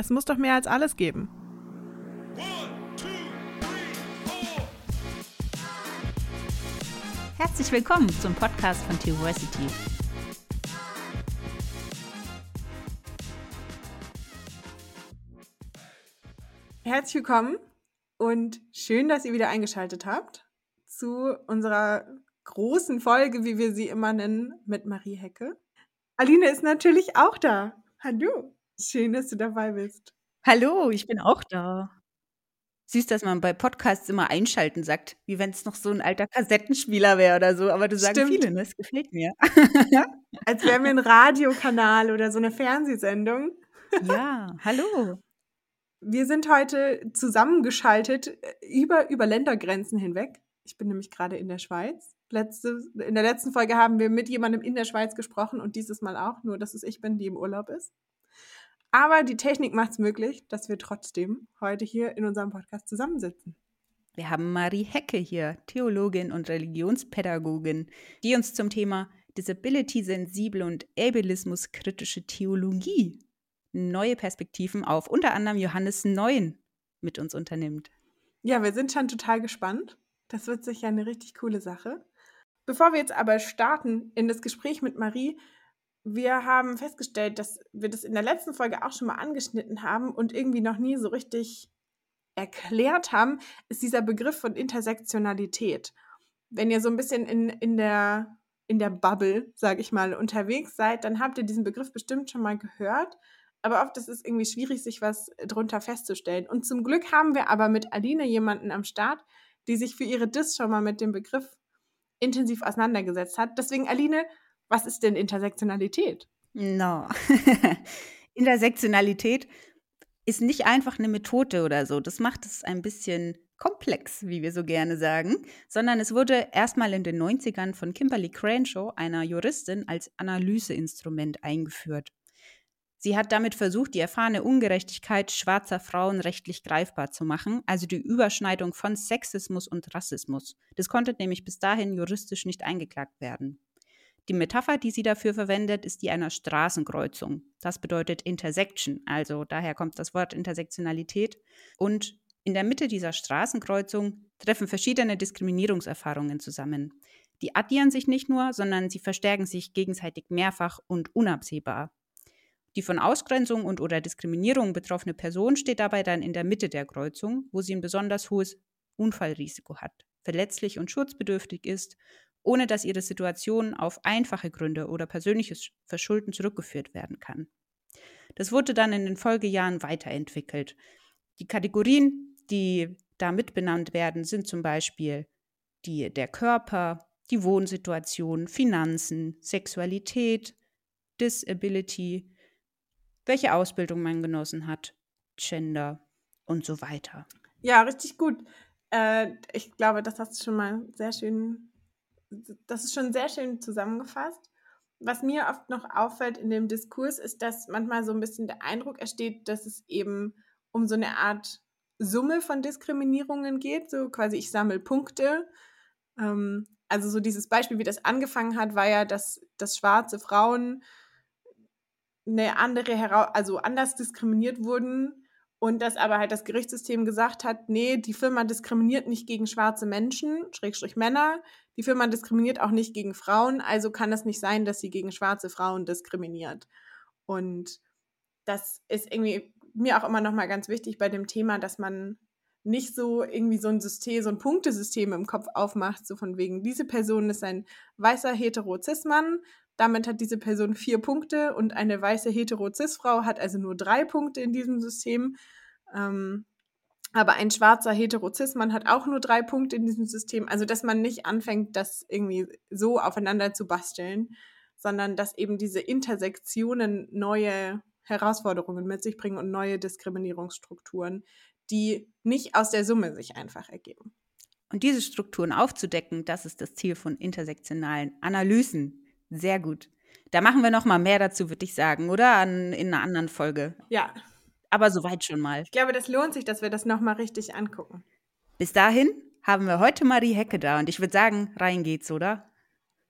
Es muss doch mehr als alles geben. Herzlich willkommen zum Podcast von Theoversity. Herzlich willkommen und schön, dass ihr wieder eingeschaltet habt zu unserer großen Folge, wie wir sie immer nennen, mit Marie Hecke. Aline ist natürlich auch da. Hallo, schön, dass du dabei bist. Hallo, ich bin auch da. Süß, dass man bei Podcasts immer einschalten sagt, wie wenn es noch so ein alter Kassettenspieler wäre oder so. Aber du sagst viele, ne? das gefällt mir. Als wären wir ein Radiokanal oder so eine Fernsehsendung. ja, hallo. Wir sind heute zusammengeschaltet äh, über, über Ländergrenzen hinweg. Ich bin nämlich gerade in der Schweiz. Letzte, in der letzten Folge haben wir mit jemandem in der Schweiz gesprochen und dieses Mal auch, nur dass es ich bin, die im Urlaub ist. Aber die Technik macht es möglich, dass wir trotzdem heute hier in unserem Podcast zusammensitzen. Wir haben Marie Hecke hier, Theologin und Religionspädagogin, die uns zum Thema Disability-sensible und Ableismus-kritische Theologie neue Perspektiven auf unter anderem Johannes 9 mit uns unternimmt. Ja, wir sind schon total gespannt. Das wird sicher eine richtig coole Sache. Bevor wir jetzt aber starten in das Gespräch mit Marie, wir haben festgestellt, dass wir das in der letzten Folge auch schon mal angeschnitten haben und irgendwie noch nie so richtig erklärt haben, ist dieser Begriff von Intersektionalität. Wenn ihr so ein bisschen in, in der in der Bubble, sage ich mal, unterwegs seid, dann habt ihr diesen Begriff bestimmt schon mal gehört. Aber oft ist es irgendwie schwierig, sich was drunter festzustellen. Und zum Glück haben wir aber mit Aline jemanden am Start, die sich für ihre Dis schon mal mit dem Begriff intensiv auseinandergesetzt hat. Deswegen, Aline, was ist denn Intersektionalität? No. Intersektionalität ist nicht einfach eine Methode oder so. Das macht es ein bisschen komplex, wie wir so gerne sagen, sondern es wurde erstmal in den 90ern von Kimberly Crenshaw, einer Juristin, als Analyseinstrument eingeführt. Sie hat damit versucht, die erfahrene Ungerechtigkeit schwarzer Frauen rechtlich greifbar zu machen, also die Überschneidung von Sexismus und Rassismus. Das konnte nämlich bis dahin juristisch nicht eingeklagt werden. Die Metapher, die sie dafür verwendet, ist die einer Straßenkreuzung. Das bedeutet Intersection, also daher kommt das Wort Intersektionalität. Und in der Mitte dieser Straßenkreuzung treffen verschiedene Diskriminierungserfahrungen zusammen. Die addieren sich nicht nur, sondern sie verstärken sich gegenseitig mehrfach und unabsehbar. Die von Ausgrenzung und oder Diskriminierung betroffene Person steht dabei dann in der Mitte der Kreuzung, wo sie ein besonders hohes Unfallrisiko hat, verletzlich und schutzbedürftig ist, ohne dass ihre Situation auf einfache Gründe oder persönliches Verschulden zurückgeführt werden kann. Das wurde dann in den Folgejahren weiterentwickelt. Die Kategorien, die da mitbenannt werden, sind zum Beispiel die, der Körper, die Wohnsituation, Finanzen, Sexualität, Disability, welche Ausbildung man genossen hat, Gender und so weiter. Ja, richtig gut. Äh, ich glaube, das hast du schon mal sehr schön, das ist schon sehr schön zusammengefasst. Was mir oft noch auffällt in dem Diskurs, ist, dass manchmal so ein bisschen der Eindruck entsteht, dass es eben um so eine Art Summe von Diskriminierungen geht. So quasi, ich sammle Punkte. Ähm, also so dieses Beispiel, wie das angefangen hat, war ja, dass, dass schwarze Frauen eine andere, also anders diskriminiert wurden und dass aber halt das Gerichtssystem gesagt hat, nee, die Firma diskriminiert nicht gegen schwarze Menschen, Schrägstrich Männer, die Firma diskriminiert auch nicht gegen Frauen, also kann es nicht sein, dass sie gegen schwarze Frauen diskriminiert. Und das ist irgendwie mir auch immer noch mal ganz wichtig bei dem Thema, dass man nicht so irgendwie so ein System, so ein Punktesystem im Kopf aufmacht, so von wegen, diese Person ist ein weißer hetero-cis-Mann, damit hat diese Person vier Punkte und eine weiße hetero-cis-Frau hat also nur drei Punkte in diesem System. Ähm, aber ein schwarzer hetero-cis-Mann hat auch nur drei Punkte in diesem System. Also, dass man nicht anfängt, das irgendwie so aufeinander zu basteln, sondern dass eben diese Intersektionen neue Herausforderungen mit sich bringen und neue Diskriminierungsstrukturen, die nicht aus der Summe sich einfach ergeben. Und diese Strukturen aufzudecken, das ist das Ziel von intersektionalen Analysen, sehr gut. Da machen wir noch mal mehr dazu, würde ich sagen, oder? An, in einer anderen Folge. Ja. Aber soweit schon mal. Ich glaube, das lohnt sich, dass wir das noch mal richtig angucken. Bis dahin haben wir heute Marie Hecke da und ich würde sagen, rein geht's, oder?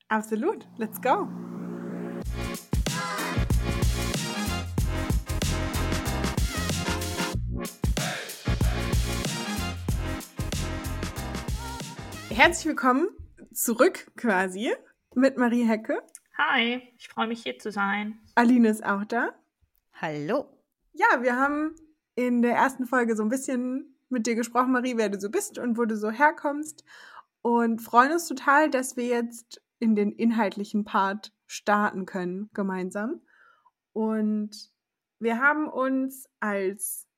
Absolut. Let's go. Herzlich willkommen zurück quasi mit Marie Hecke. Hi, ich freue mich hier zu sein. Aline ist auch da. Hallo. Ja, wir haben in der ersten Folge so ein bisschen mit dir gesprochen, Marie, wer du so bist und wo du so herkommst. Und freuen uns total, dass wir jetzt in den inhaltlichen Part starten können gemeinsam. Und wir haben uns als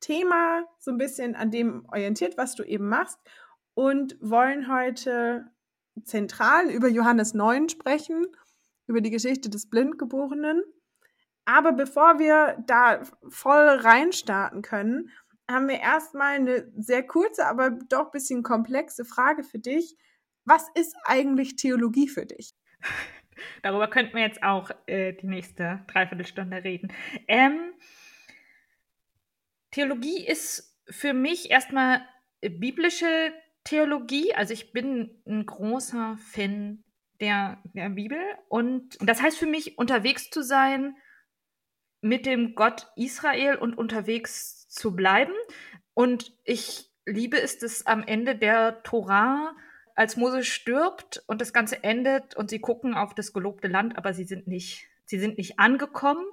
Thema so ein bisschen an dem orientiert, was du eben machst und wollen heute zentral über Johannes 9 sprechen, über die Geschichte des Blindgeborenen. Aber bevor wir da voll reinstarten können, haben wir erstmal eine sehr kurze, aber doch ein bisschen komplexe Frage für dich. Was ist eigentlich Theologie für dich? Darüber könnten wir jetzt auch äh, die nächste Dreiviertelstunde reden. Ähm, Theologie ist für mich erstmal biblische Theologie. Also ich bin ein großer Fan der, der Bibel. Und das heißt für mich, unterwegs zu sein mit dem Gott Israel und unterwegs zu bleiben. Und ich liebe es, dass am Ende der Torah, als Mose stirbt und das Ganze endet und sie gucken auf das gelobte Land, aber sie sind nicht, sie sind nicht angekommen.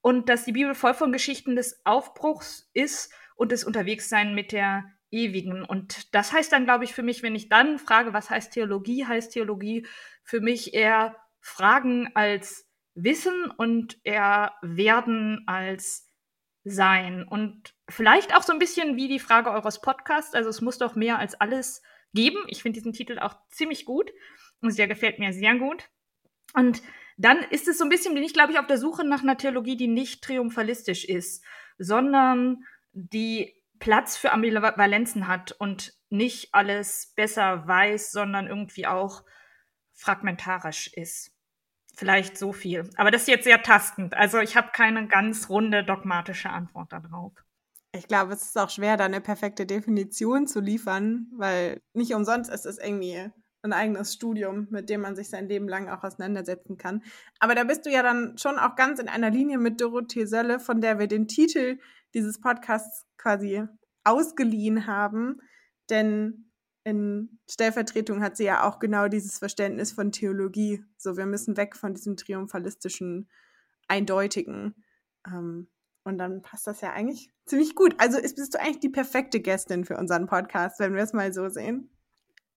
Und dass die Bibel voll von Geschichten des Aufbruchs ist und des Unterwegssein mit der Ewigen. Und das heißt dann, glaube ich, für mich, wenn ich dann frage, was heißt Theologie, heißt Theologie für mich eher Fragen als Wissen und eher Werden als Sein. Und vielleicht auch so ein bisschen wie die Frage eures Podcasts. Also es muss doch mehr als alles geben. Ich finde diesen Titel auch ziemlich gut und der gefällt mir sehr gut. Und dann ist es so ein bisschen, bin ich, glaube ich, auf der Suche nach einer Theologie, die nicht triumphalistisch ist, sondern die Platz für Ambivalenzen hat und nicht alles besser weiß, sondern irgendwie auch fragmentarisch ist. Vielleicht so viel. Aber das ist jetzt sehr tastend. Also ich habe keine ganz runde dogmatische Antwort darauf. Ich glaube, es ist auch schwer, da eine perfekte Definition zu liefern, weil nicht umsonst ist es irgendwie ein eigenes Studium, mit dem man sich sein Leben lang auch auseinandersetzen kann. Aber da bist du ja dann schon auch ganz in einer Linie mit Dorothee Sölle, von der wir den Titel dieses Podcasts quasi ausgeliehen haben. Denn in Stellvertretung hat sie ja auch genau dieses Verständnis von Theologie. So, wir müssen weg von diesem triumphalistischen, eindeutigen. Ähm, und dann passt das ja eigentlich ziemlich gut. Also bist du eigentlich die perfekte Gästin für unseren Podcast, wenn wir es mal so sehen.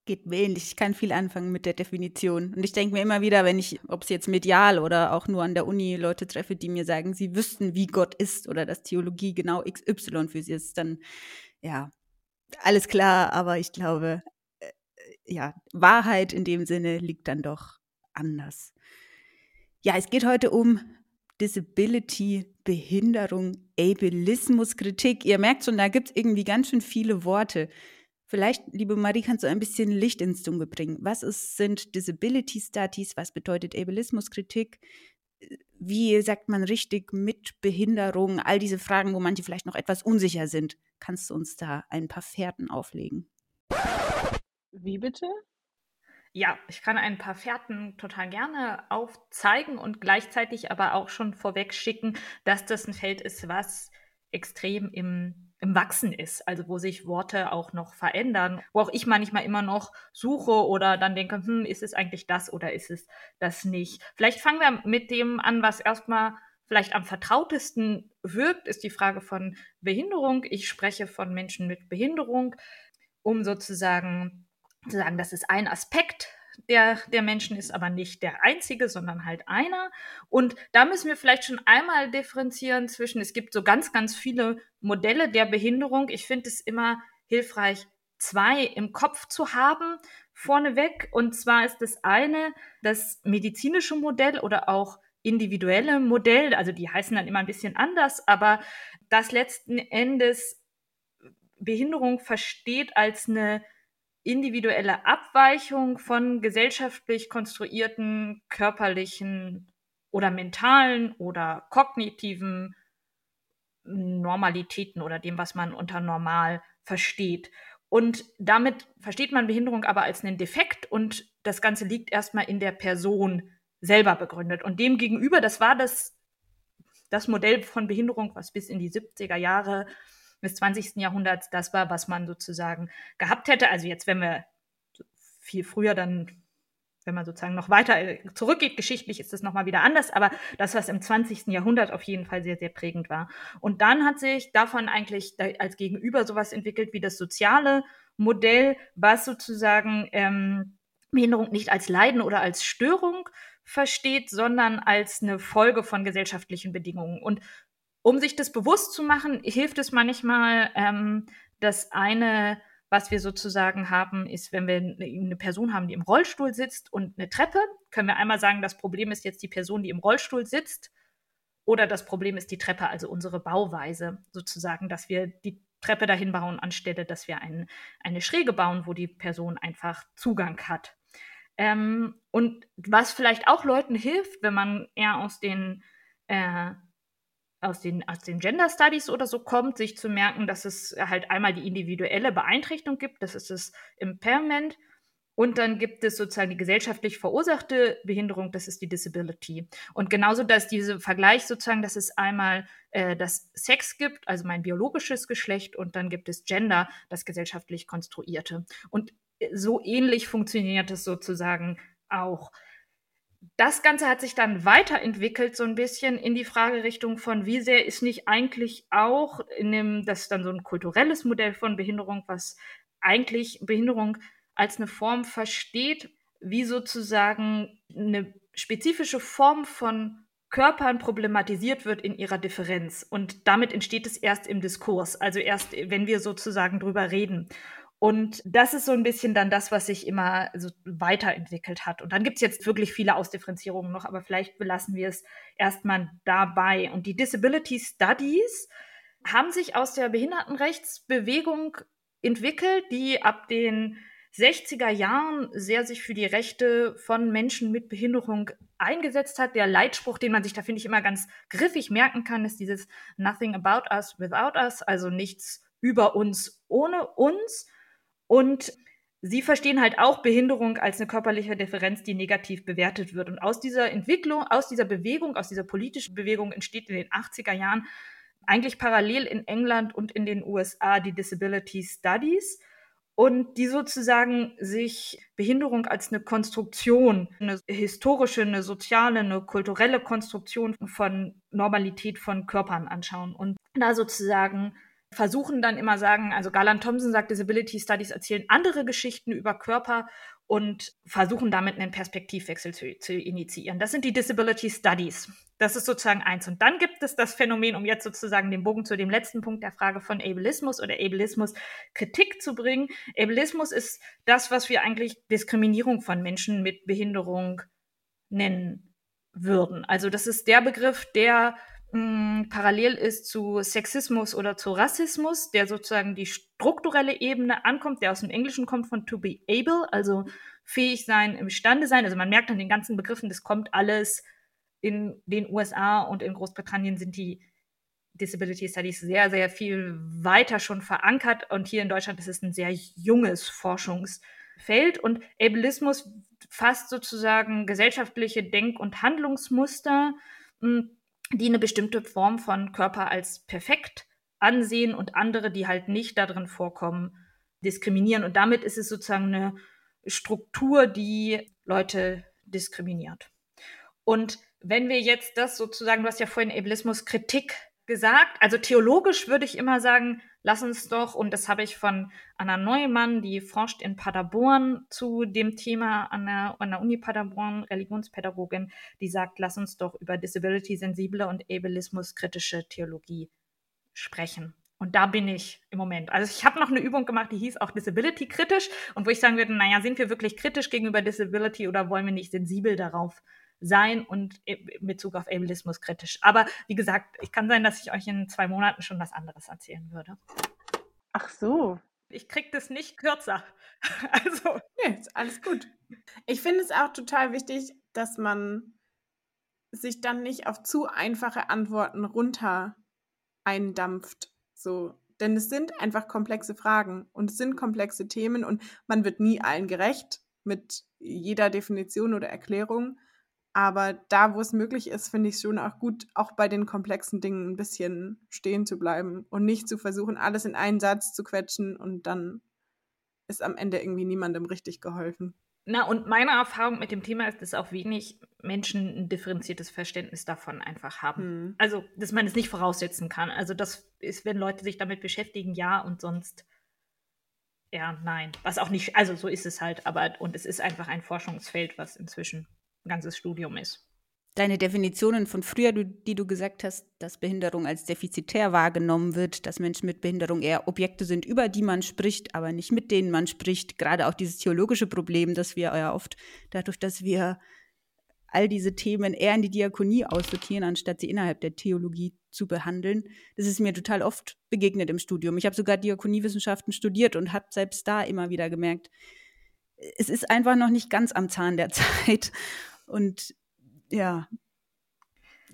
Geht ähnlich. Ich kann viel anfangen mit der Definition. Und ich denke mir immer wieder, wenn ich, ob es jetzt medial oder auch nur an der Uni Leute treffe, die mir sagen, sie wüssten, wie Gott ist oder dass Theologie genau XY für sie ist, dann ja, alles klar, aber ich glaube, äh, ja, Wahrheit in dem Sinne liegt dann doch anders. Ja, es geht heute um Disability, Behinderung, Ableismus, Kritik. Ihr merkt schon, da gibt es irgendwie ganz schön viele Worte. Vielleicht, liebe Marie, kannst du ein bisschen Licht ins Dunkel bringen. Was ist, sind Disability Studies? Was bedeutet Ableismuskritik? Wie sagt man richtig mit Behinderung? All diese Fragen, wo manche vielleicht noch etwas unsicher sind. Kannst du uns da ein paar Fährten auflegen? Wie bitte? Ja, ich kann ein paar Fährten total gerne aufzeigen und gleichzeitig aber auch schon vorweg schicken, dass das ein Feld ist, was extrem im im Wachsen ist, also wo sich Worte auch noch verändern, wo auch ich manchmal immer noch suche oder dann denke, hm, ist es eigentlich das oder ist es das nicht? Vielleicht fangen wir mit dem an, was erstmal vielleicht am vertrautesten wirkt, ist die Frage von Behinderung. Ich spreche von Menschen mit Behinderung, um sozusagen zu sagen, das ist ein Aspekt der, der Menschen ist aber nicht der einzige, sondern halt einer. Und da müssen wir vielleicht schon einmal differenzieren zwischen, es gibt so ganz, ganz viele Modelle der Behinderung. Ich finde es immer hilfreich, zwei im Kopf zu haben vorneweg. Und zwar ist das eine das medizinische Modell oder auch individuelle Modell. Also die heißen dann immer ein bisschen anders, aber das letzten Endes Behinderung versteht als eine individuelle Abweichung von gesellschaftlich konstruierten körperlichen oder mentalen oder kognitiven Normalitäten oder dem, was man unter normal versteht. Und damit versteht man Behinderung aber als einen Defekt und das Ganze liegt erstmal in der Person selber begründet. Und demgegenüber, das war das, das Modell von Behinderung, was bis in die 70er Jahre des 20. Jahrhunderts das war, was man sozusagen gehabt hätte. Also jetzt, wenn wir viel früher dann wenn man sozusagen noch weiter äh, zurückgeht, geschichtlich ist das nochmal wieder anders, aber das, was im 20. Jahrhundert auf jeden Fall sehr, sehr prägend war. Und dann hat sich davon eigentlich als Gegenüber sowas entwickelt wie das soziale Modell, was sozusagen ähm, Behinderung nicht als Leiden oder als Störung versteht, sondern als eine Folge von gesellschaftlichen Bedingungen. Und um sich das bewusst zu machen, hilft es manchmal, ähm, dass eine was wir sozusagen haben, ist, wenn wir eine Person haben, die im Rollstuhl sitzt und eine Treppe, können wir einmal sagen, das Problem ist jetzt die Person, die im Rollstuhl sitzt, oder das Problem ist die Treppe, also unsere Bauweise sozusagen, dass wir die Treppe dahin bauen, anstelle, dass wir ein, eine Schräge bauen, wo die Person einfach Zugang hat. Ähm, und was vielleicht auch Leuten hilft, wenn man eher aus den äh, aus den, aus den Gender Studies oder so kommt, sich zu merken, dass es halt einmal die individuelle Beeinträchtigung gibt, das ist das Impairment, und dann gibt es sozusagen die gesellschaftlich verursachte Behinderung, das ist die Disability. Und genauso, dass dieser Vergleich sozusagen, dass es einmal äh, das Sex gibt, also mein biologisches Geschlecht, und dann gibt es Gender, das gesellschaftlich konstruierte. Und äh, so ähnlich funktioniert es sozusagen auch das Ganze hat sich dann weiterentwickelt, so ein bisschen in die Fragerichtung von, wie sehr ist nicht eigentlich auch in dem, das ist dann so ein kulturelles Modell von Behinderung, was eigentlich Behinderung als eine Form versteht, wie sozusagen eine spezifische Form von Körpern problematisiert wird in ihrer Differenz. Und damit entsteht es erst im Diskurs, also erst, wenn wir sozusagen drüber reden. Und das ist so ein bisschen dann das, was sich immer so weiterentwickelt hat. Und dann gibt es jetzt wirklich viele Ausdifferenzierungen noch, aber vielleicht belassen wir es erstmal dabei. Und die Disability Studies haben sich aus der Behindertenrechtsbewegung entwickelt, die ab den 60er Jahren sehr sich für die Rechte von Menschen mit Behinderung eingesetzt hat. Der Leitspruch, den man sich da, finde ich, immer ganz griffig merken kann, ist dieses Nothing about us without us, also nichts über uns ohne uns. Und sie verstehen halt auch Behinderung als eine körperliche Differenz, die negativ bewertet wird. Und aus dieser Entwicklung, aus dieser Bewegung, aus dieser politischen Bewegung entsteht in den 80er Jahren eigentlich parallel in England und in den USA die Disability Studies und die sozusagen sich Behinderung als eine Konstruktion, eine historische, eine soziale, eine kulturelle Konstruktion von Normalität von Körpern anschauen und da sozusagen versuchen dann immer sagen, also Garland Thompson sagt, Disability Studies erzählen andere Geschichten über Körper und versuchen damit einen Perspektivwechsel zu, zu, initiieren. Das sind die Disability Studies. Das ist sozusagen eins. Und dann gibt es das Phänomen, um jetzt sozusagen den Bogen zu dem letzten Punkt der Frage von Ableismus oder Ableismus Kritik zu bringen. Ableismus ist das, was wir eigentlich Diskriminierung von Menschen mit Behinderung nennen würden. Also das ist der Begriff, der parallel ist zu Sexismus oder zu Rassismus, der sozusagen die strukturelle Ebene ankommt, der aus dem Englischen kommt von to be able, also fähig sein, imstande sein. Also man merkt an den ganzen Begriffen, das kommt alles in den USA und in Großbritannien sind die Disability Studies sehr, sehr viel weiter schon verankert. Und hier in Deutschland ist es ein sehr junges Forschungsfeld. Und Ableismus fasst sozusagen gesellschaftliche Denk- und Handlungsmuster, die eine bestimmte Form von Körper als perfekt ansehen und andere, die halt nicht darin vorkommen, diskriminieren. Und damit ist es sozusagen eine Struktur, die Leute diskriminiert. Und wenn wir jetzt das sozusagen, du hast ja vorhin Ableismus Kritik gesagt, also theologisch würde ich immer sagen, lass uns doch, und das habe ich von Anna Neumann, die forscht in Paderborn zu dem Thema an der, an der Uni Paderborn, Religionspädagogin, die sagt, lass uns doch über Disability-sensible und Ableismus-kritische Theologie sprechen. Und da bin ich im Moment. Also ich habe noch eine Übung gemacht, die hieß auch Disability kritisch und wo ich sagen würde, naja, sind wir wirklich kritisch gegenüber Disability oder wollen wir nicht sensibel darauf sein und in Bezug auf Ableismus kritisch. Aber wie gesagt, ich kann sein, dass ich euch in zwei Monaten schon was anderes erzählen würde. Ach so. Ich krieg das nicht kürzer. Also. Nee, ist alles gut. Ich finde es auch total wichtig, dass man sich dann nicht auf zu einfache Antworten runter eindampft. So. Denn es sind einfach komplexe Fragen und es sind komplexe Themen und man wird nie allen gerecht mit jeder Definition oder Erklärung. Aber da, wo es möglich ist, finde ich es schon auch gut, auch bei den komplexen Dingen ein bisschen stehen zu bleiben und nicht zu versuchen, alles in einen Satz zu quetschen und dann ist am Ende irgendwie niemandem richtig geholfen. Na, und meine Erfahrung mit dem Thema ist, dass auch wenig Menschen ein differenziertes Verständnis davon einfach haben. Hm. Also, dass man es nicht voraussetzen kann. Also, das ist, wenn Leute sich damit beschäftigen, ja, und sonst ja, nein. Was auch nicht, also so ist es halt, aber und es ist einfach ein Forschungsfeld, was inzwischen ganzes Studium ist. Deine Definitionen von früher, die du gesagt hast, dass Behinderung als defizitär wahrgenommen wird, dass Menschen mit Behinderung eher Objekte sind, über die man spricht, aber nicht mit denen man spricht. Gerade auch dieses theologische Problem, dass wir ja oft dadurch, dass wir all diese Themen eher in die Diakonie aussortieren, anstatt sie innerhalb der Theologie zu behandeln. Das ist mir total oft begegnet im Studium. Ich habe sogar Diakoniewissenschaften studiert und habe selbst da immer wieder gemerkt, es ist einfach noch nicht ganz am Zahn der Zeit. Und ja,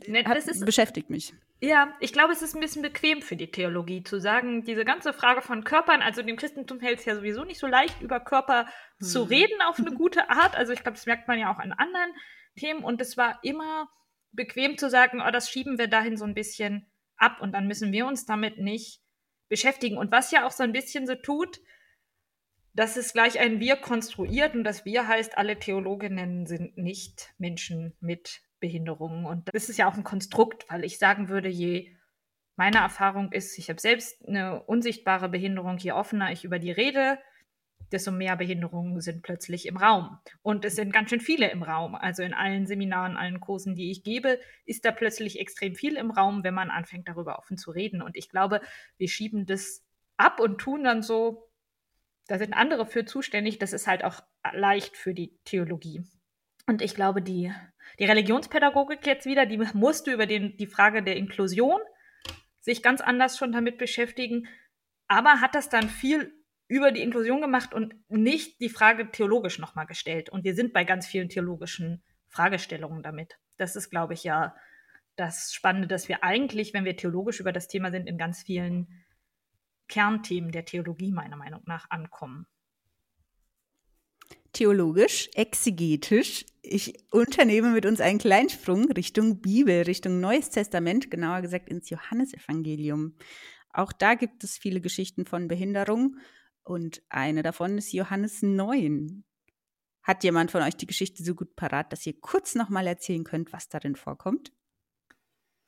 das ist, beschäftigt mich. Ja, ich glaube, es ist ein bisschen bequem für die Theologie zu sagen, diese ganze Frage von Körpern, also dem Christentum hält es ja sowieso nicht so leicht, über Körper hm. zu reden auf eine gute Art. Also ich glaube, das merkt man ja auch an anderen Themen. Und es war immer bequem zu sagen, oh, das schieben wir dahin so ein bisschen ab und dann müssen wir uns damit nicht beschäftigen. Und was ja auch so ein bisschen so tut, dass es gleich ein Wir konstruiert und das Wir heißt, alle Theologinnen sind nicht Menschen mit Behinderungen. Und das ist ja auch ein Konstrukt, weil ich sagen würde, je meine Erfahrung ist, ich habe selbst eine unsichtbare Behinderung, je offener ich über die rede, desto mehr Behinderungen sind plötzlich im Raum. Und es sind ganz schön viele im Raum. Also in allen Seminaren, allen Kursen, die ich gebe, ist da plötzlich extrem viel im Raum, wenn man anfängt, darüber offen zu reden. Und ich glaube, wir schieben das ab und tun dann so, da sind andere für zuständig. Das ist halt auch leicht für die Theologie. Und ich glaube, die, die Religionspädagogik jetzt wieder, die musste über den, die Frage der Inklusion sich ganz anders schon damit beschäftigen, aber hat das dann viel über die Inklusion gemacht und nicht die Frage theologisch nochmal gestellt. Und wir sind bei ganz vielen theologischen Fragestellungen damit. Das ist, glaube ich, ja das Spannende, dass wir eigentlich, wenn wir theologisch über das Thema sind, in ganz vielen Kernthemen der Theologie meiner Meinung nach ankommen. Theologisch, exegetisch. Ich unternehme mit uns einen kleinen Sprung Richtung Bibel, Richtung Neues Testament, genauer gesagt ins Johannesevangelium. Auch da gibt es viele Geschichten von Behinderung und eine davon ist Johannes 9. Hat jemand von euch die Geschichte so gut parat, dass ihr kurz nochmal erzählen könnt, was darin vorkommt?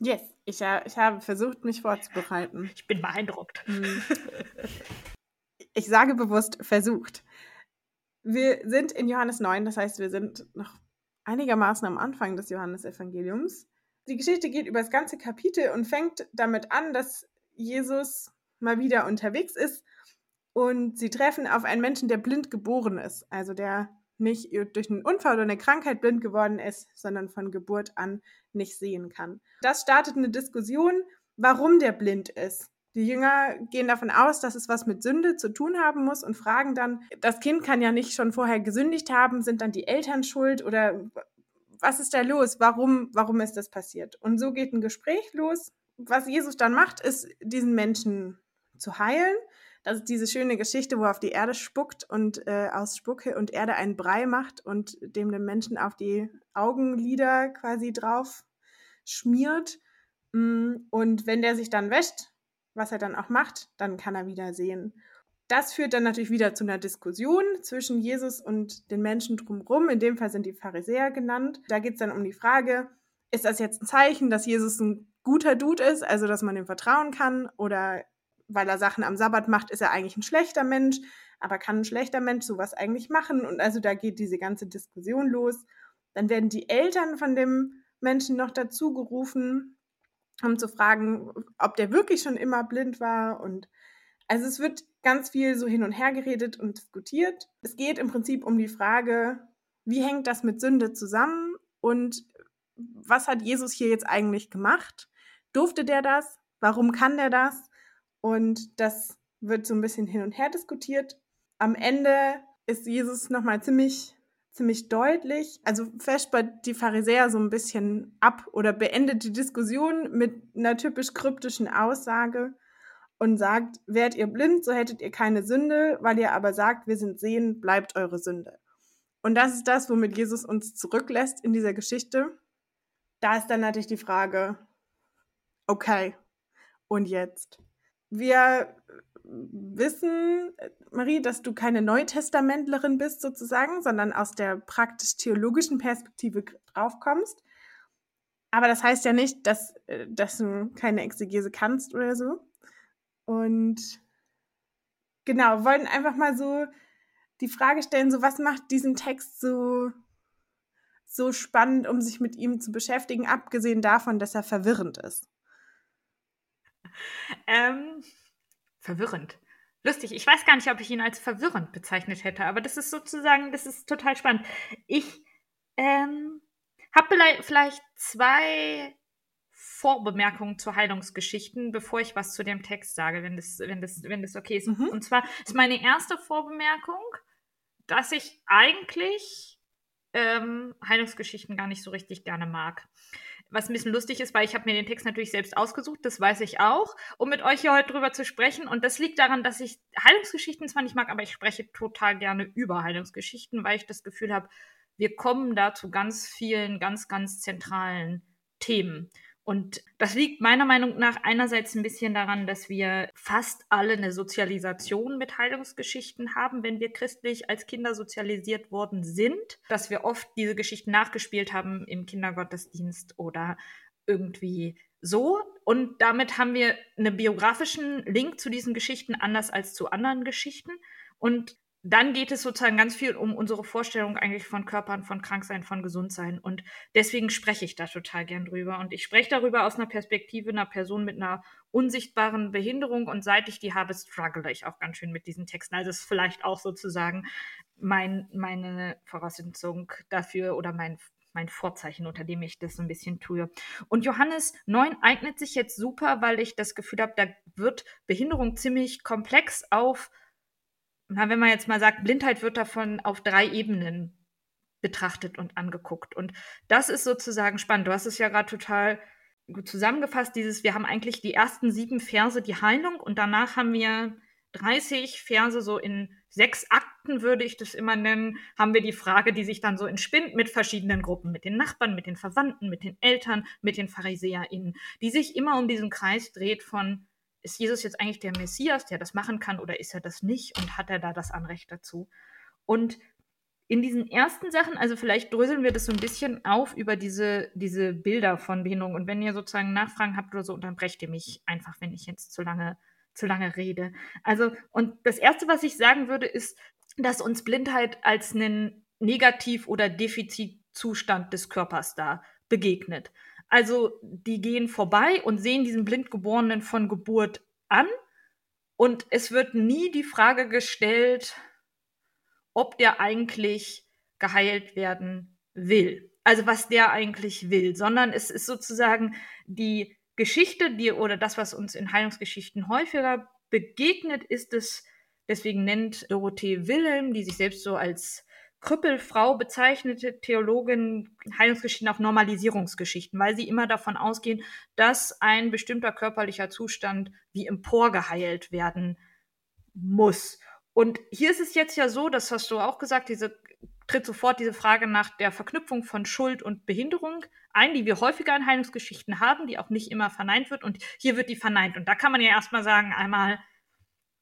Yes, ich, ich habe versucht, mich vorzubereiten. Ich bin beeindruckt. Hm. Ich sage bewusst versucht. Wir sind in Johannes 9, das heißt, wir sind noch einigermaßen am Anfang des Johannesevangeliums. Die Geschichte geht über das ganze Kapitel und fängt damit an, dass Jesus mal wieder unterwegs ist und sie treffen auf einen Menschen, der blind geboren ist, also der nicht durch einen Unfall oder eine Krankheit blind geworden ist, sondern von Geburt an nicht sehen kann. Das startet eine Diskussion, warum der blind ist. Die Jünger gehen davon aus, dass es was mit Sünde zu tun haben muss und fragen dann, das Kind kann ja nicht schon vorher gesündigt haben, sind dann die Eltern schuld oder was ist da los? Warum, warum ist das passiert? Und so geht ein Gespräch los. Was Jesus dann macht, ist, diesen Menschen zu heilen das ist diese schöne Geschichte, wo er auf die Erde spuckt und äh, aus Spucke und Erde einen Brei macht und dem den Menschen auf die Augenlider quasi drauf schmiert. Mm, und wenn der sich dann wäscht, was er dann auch macht, dann kann er wieder sehen. Das führt dann natürlich wieder zu einer Diskussion zwischen Jesus und den Menschen drumherum. In dem Fall sind die Pharisäer genannt. Da geht es dann um die Frage, ist das jetzt ein Zeichen, dass Jesus ein guter Dude ist, also dass man ihm vertrauen kann, oder weil er Sachen am Sabbat macht, ist er eigentlich ein schlechter Mensch, aber kann ein schlechter Mensch sowas eigentlich machen? Und also da geht diese ganze Diskussion los. Dann werden die Eltern von dem Menschen noch dazu gerufen, um zu fragen, ob der wirklich schon immer blind war. Und also es wird ganz viel so hin und her geredet und diskutiert. Es geht im Prinzip um die Frage, wie hängt das mit Sünde zusammen und was hat Jesus hier jetzt eigentlich gemacht? Durfte der das? Warum kann der das? Und das wird so ein bisschen hin und her diskutiert. Am Ende ist Jesus nochmal ziemlich, ziemlich deutlich. Also verspert die Pharisäer so ein bisschen ab oder beendet die Diskussion mit einer typisch kryptischen Aussage und sagt, wärt ihr blind, so hättet ihr keine Sünde, weil ihr aber sagt, wir sind sehen, bleibt eure Sünde. Und das ist das, womit Jesus uns zurücklässt in dieser Geschichte. Da ist dann natürlich die Frage, okay, und jetzt? Wir wissen, Marie, dass du keine Neutestamentlerin bist sozusagen, sondern aus der praktisch-theologischen Perspektive draufkommst. Aber das heißt ja nicht, dass, äh, dass du keine Exegese kannst oder so. Und genau, wollten einfach mal so die Frage stellen, so was macht diesen Text so, so spannend, um sich mit ihm zu beschäftigen, abgesehen davon, dass er verwirrend ist? Ähm, verwirrend. Lustig. Ich weiß gar nicht, ob ich ihn als verwirrend bezeichnet hätte, aber das ist sozusagen, das ist total spannend. Ich ähm, habe vielleicht zwei Vorbemerkungen zu Heilungsgeschichten, bevor ich was zu dem Text sage, wenn das, wenn das, wenn das okay ist. Mhm. Und zwar ist meine erste Vorbemerkung, dass ich eigentlich ähm, Heilungsgeschichten gar nicht so richtig gerne mag was ein bisschen lustig ist, weil ich habe mir den Text natürlich selbst ausgesucht, das weiß ich auch, um mit euch hier heute drüber zu sprechen. Und das liegt daran, dass ich Heilungsgeschichten zwar nicht mag, aber ich spreche total gerne über Heilungsgeschichten, weil ich das Gefühl habe, wir kommen da zu ganz vielen, ganz, ganz zentralen Themen. Und das liegt meiner Meinung nach einerseits ein bisschen daran, dass wir fast alle eine Sozialisation mit Heilungsgeschichten haben, wenn wir christlich als Kinder sozialisiert worden sind, dass wir oft diese Geschichten nachgespielt haben im Kindergottesdienst oder irgendwie so. Und damit haben wir einen biografischen Link zu diesen Geschichten anders als zu anderen Geschichten. Und dann geht es sozusagen ganz viel um unsere Vorstellung eigentlich von Körpern, von Kranksein, von Gesundsein. Und deswegen spreche ich da total gern drüber. Und ich spreche darüber aus einer Perspektive einer Person mit einer unsichtbaren Behinderung. Und seit ich die habe, struggle ich auch ganz schön mit diesen Texten. Also ist vielleicht auch sozusagen mein, meine Voraussetzung dafür oder mein mein Vorzeichen, unter dem ich das so ein bisschen tue. Und Johannes 9 eignet sich jetzt super, weil ich das Gefühl habe, da wird Behinderung ziemlich komplex auf na, wenn man jetzt mal sagt, Blindheit wird davon auf drei Ebenen betrachtet und angeguckt. Und das ist sozusagen spannend. Du hast es ja gerade total gut zusammengefasst, dieses, wir haben eigentlich die ersten sieben Verse die Heilung und danach haben wir 30 Verse so in sechs Akten, würde ich das immer nennen, haben wir die Frage, die sich dann so entspinnt mit verschiedenen Gruppen, mit den Nachbarn, mit den Verwandten, mit den Eltern, mit den PharisäerInnen, die sich immer um diesen Kreis dreht von ist Jesus jetzt eigentlich der Messias, der das machen kann, oder ist er das nicht und hat er da das Anrecht dazu? Und in diesen ersten Sachen, also vielleicht dröseln wir das so ein bisschen auf über diese, diese Bilder von Behinderung. Und wenn ihr sozusagen Nachfragen habt oder so, unterbrecht ihr mich einfach, wenn ich jetzt zu lange, zu lange rede. Also, und das Erste, was ich sagen würde, ist, dass uns Blindheit als einen Negativ- oder Defizitzustand des Körpers da begegnet. Also die gehen vorbei und sehen diesen Blindgeborenen von Geburt an und es wird nie die Frage gestellt, ob der eigentlich geheilt werden will. Also was der eigentlich will, sondern es ist sozusagen die Geschichte, die oder das, was uns in Heilungsgeschichten häufiger begegnet, ist es, deswegen nennt Dorothee Wilhelm, die sich selbst so als Krüppelfrau bezeichnete Theologin Heilungsgeschichten auch Normalisierungsgeschichten, weil sie immer davon ausgehen, dass ein bestimmter körperlicher Zustand wie emporgeheilt werden muss. Und hier ist es jetzt ja so, das hast du auch gesagt, diese tritt sofort diese Frage nach der Verknüpfung von Schuld und Behinderung ein, die wir häufiger in Heilungsgeschichten haben, die auch nicht immer verneint wird. Und hier wird die verneint. Und da kann man ja erstmal sagen, einmal,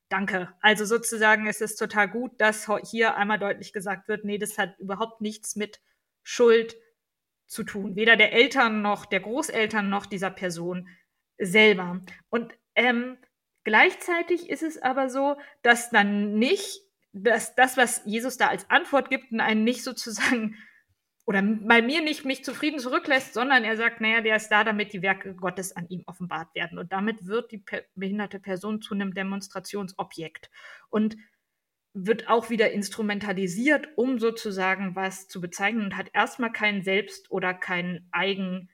Danke. Also sozusagen ist es total gut, dass hier einmal deutlich gesagt wird, nee, das hat überhaupt nichts mit Schuld zu tun. Weder der Eltern noch der Großeltern noch dieser Person selber. Und ähm, gleichzeitig ist es aber so, dass dann nicht, dass das, was Jesus da als Antwort gibt, einen nicht sozusagen oder bei mir nicht mich zufrieden zurücklässt, sondern er sagt, naja, der ist da, damit die Werke Gottes an ihm offenbart werden. Und damit wird die pe behinderte Person zu einem Demonstrationsobjekt und wird auch wieder instrumentalisiert, um sozusagen was zu bezeichnen und hat erstmal keinen Selbst- oder keinen Eigenwert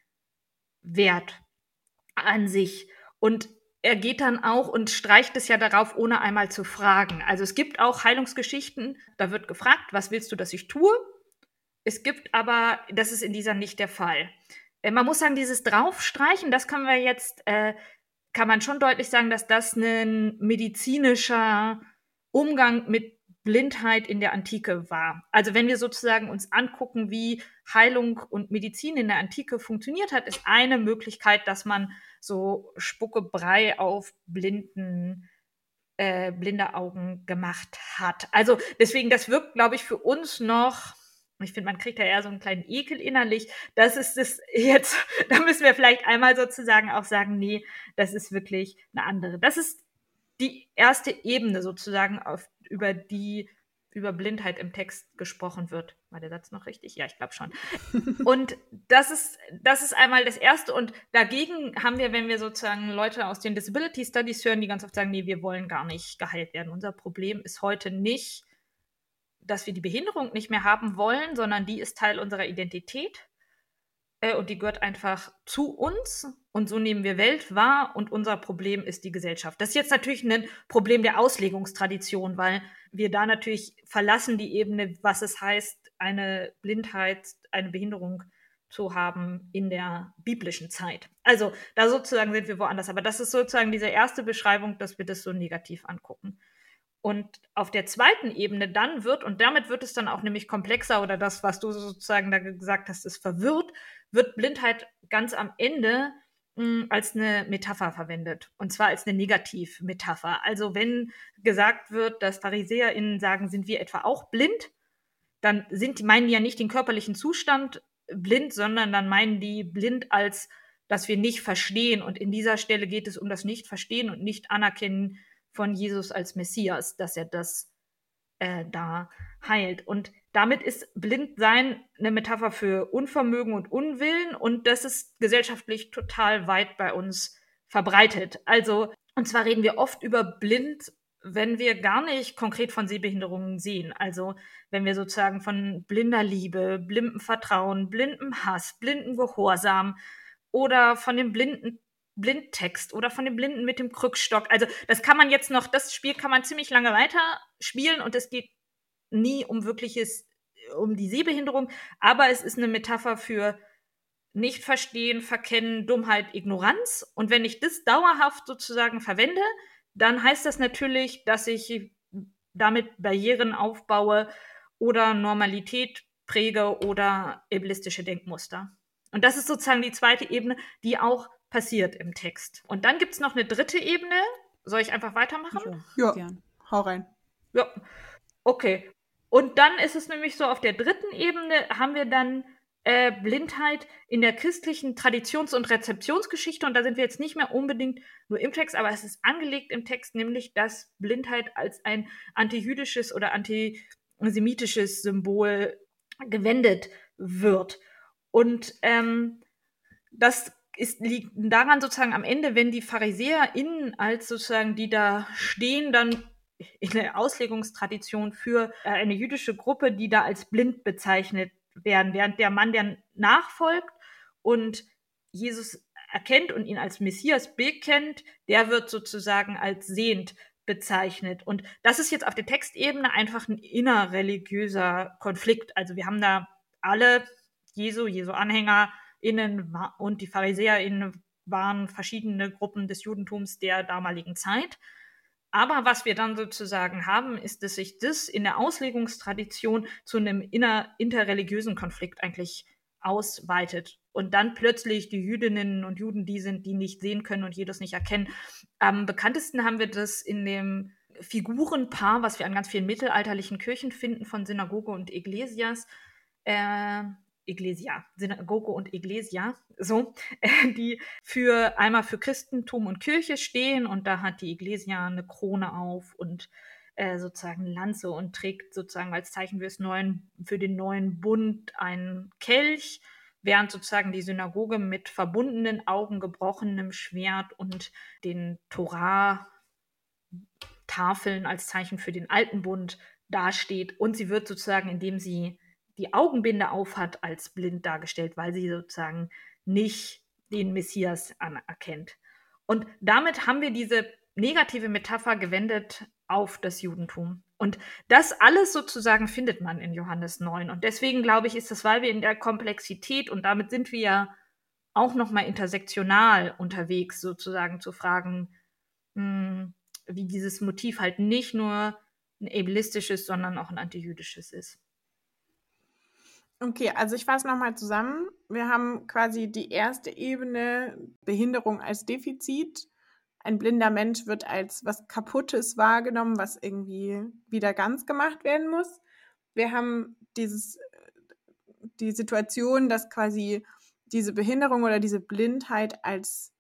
an sich. Und er geht dann auch und streicht es ja darauf, ohne einmal zu fragen. Also es gibt auch Heilungsgeschichten, da wird gefragt, was willst du, dass ich tue? Es gibt aber, das ist in dieser nicht der Fall. Äh, man muss sagen, dieses Draufstreichen, das können wir jetzt, äh, kann man schon deutlich sagen, dass das ein medizinischer Umgang mit Blindheit in der Antike war. Also wenn wir sozusagen uns angucken, wie Heilung und Medizin in der Antike funktioniert hat, ist eine Möglichkeit, dass man so Spuckebrei auf blinden äh, blinde Augen gemacht hat. Also deswegen, das wirkt, glaube ich, für uns noch ich finde, man kriegt da eher so einen kleinen Ekel innerlich. Das ist es jetzt, da müssen wir vielleicht einmal sozusagen auch sagen, nee, das ist wirklich eine andere. Das ist die erste Ebene sozusagen, auf, über die über Blindheit im Text gesprochen wird. War der Satz noch richtig? Ja, ich glaube schon. und das ist, das ist einmal das Erste. Und dagegen haben wir, wenn wir sozusagen Leute aus den Disability Studies hören, die ganz oft sagen, nee, wir wollen gar nicht geheilt werden. Unser Problem ist heute nicht, dass wir die Behinderung nicht mehr haben wollen, sondern die ist Teil unserer Identität äh, und die gehört einfach zu uns und so nehmen wir Welt wahr und unser Problem ist die Gesellschaft. Das ist jetzt natürlich ein Problem der Auslegungstradition, weil wir da natürlich verlassen die Ebene, was es heißt, eine Blindheit, eine Behinderung zu haben in der biblischen Zeit. Also da sozusagen sind wir woanders. Aber das ist sozusagen diese erste Beschreibung, dass wir das so negativ angucken. Und auf der zweiten Ebene dann wird, und damit wird es dann auch nämlich komplexer oder das, was du sozusagen da gesagt hast, ist verwirrt, wird Blindheit ganz am Ende mh, hm, als eine Metapher verwendet. Und zwar als eine Negativmetapher. Also wenn gesagt wird, dass PharisäerInnen sagen, sind wir etwa auch blind, dann sind, meinen die ja nicht den körperlichen Zustand blind, sondern dann meinen die blind als, dass wir nicht verstehen. Und in dieser Stelle geht es um das Nicht-Verstehen und Nicht-Anerkennen von Jesus als Messias, dass er das äh, da heilt. Und damit ist Blindsein eine Metapher für Unvermögen und Unwillen und das ist gesellschaftlich total weit bei uns verbreitet. Also, und zwar reden wir oft über blind, wenn wir gar nicht konkret von Sehbehinderungen sehen. Also, wenn wir sozusagen von blinder Liebe, blindem Vertrauen, blindem Hass, blindem Gehorsam oder von dem blinden Blindtext oder von dem Blinden mit dem Krückstock. Also das kann man jetzt noch, das Spiel kann man ziemlich lange weiter spielen und es geht nie um wirkliches, um die Sehbehinderung, aber es ist eine Metapher für nicht verstehen, verkennen, Dummheit, Ignoranz. Und wenn ich das dauerhaft sozusagen verwende, dann heißt das natürlich, dass ich damit Barrieren aufbaue oder Normalität präge oder ableistische Denkmuster. Und das ist sozusagen die zweite Ebene, die auch passiert im Text. Und dann gibt es noch eine dritte Ebene. Soll ich einfach weitermachen? Ja, ja. hau rein. Ja, okay. Und dann ist es nämlich so, auf der dritten Ebene haben wir dann äh, Blindheit in der christlichen Traditions- und Rezeptionsgeschichte. Und da sind wir jetzt nicht mehr unbedingt nur im Text, aber es ist angelegt im Text, nämlich dass Blindheit als ein antijüdisches oder antisemitisches Symbol gewendet wird. Und ähm, das ist, liegt daran sozusagen am Ende, wenn die PharisäerInnen als sozusagen, die da stehen, dann in der Auslegungstradition für äh, eine jüdische Gruppe, die da als blind bezeichnet werden, während der Mann, der nachfolgt und Jesus erkennt und ihn als Messias bekennt, der wird sozusagen als sehend bezeichnet. Und das ist jetzt auf der Textebene einfach ein innerreligiöser Konflikt. Also wir haben da alle Jesu, Jesu Anhänger, innen und die PharisäerInnen waren verschiedene Gruppen des Judentums der damaligen Zeit. Aber was wir dann sozusagen haben, ist, dass sich das in der Auslegungstradition zu einem inner, interreligiösen Konflikt eigentlich ausweitet. Und dann plötzlich die Jüdinnen und Juden die sind, die nicht sehen können und jedes nicht erkennen. Am bekanntesten haben wir das in dem Figurenpaar, was wir an ganz vielen mittelalterlichen Kirchen finden, von Synagoge und Iglesias. Äh, Iglesia, Synagoge und Iglesia, so, die für einmal für Christentum und Kirche stehen und da hat die Iglesia eine Krone auf und äh, sozusagen Lanze und trägt sozusagen als Zeichen fürs neuen, für den neuen Bund einen Kelch, während sozusagen die Synagoge mit verbundenen Augen, gebrochenem Schwert und den Torah Tafeln als Zeichen für den alten Bund dasteht. Und sie wird sozusagen, indem sie die Augenbinde aufhat, als blind dargestellt, weil sie sozusagen nicht den Messias anerkennt. Und damit haben wir diese negative Metapher gewendet auf das Judentum. Und das alles sozusagen findet man in Johannes 9. Und deswegen glaube ich, ist das, weil wir in der Komplexität und damit sind wir ja auch nochmal intersektional unterwegs, sozusagen zu fragen, mh, hm, wie dieses Motiv halt nicht nur ein ableistisches, sondern auch ein antijüdisches ist. Okay, also ich fasse nochmal zusammen. Wir haben quasi die erste Ebene Behinderung als Defizit. Ein blinder Mensch wird als was Kaputtes wahrgenommen, was irgendwie wieder ganz gemacht werden muss. Wir haben dieses, die Situation, dass quasi diese Behinderung oder diese Blindheit als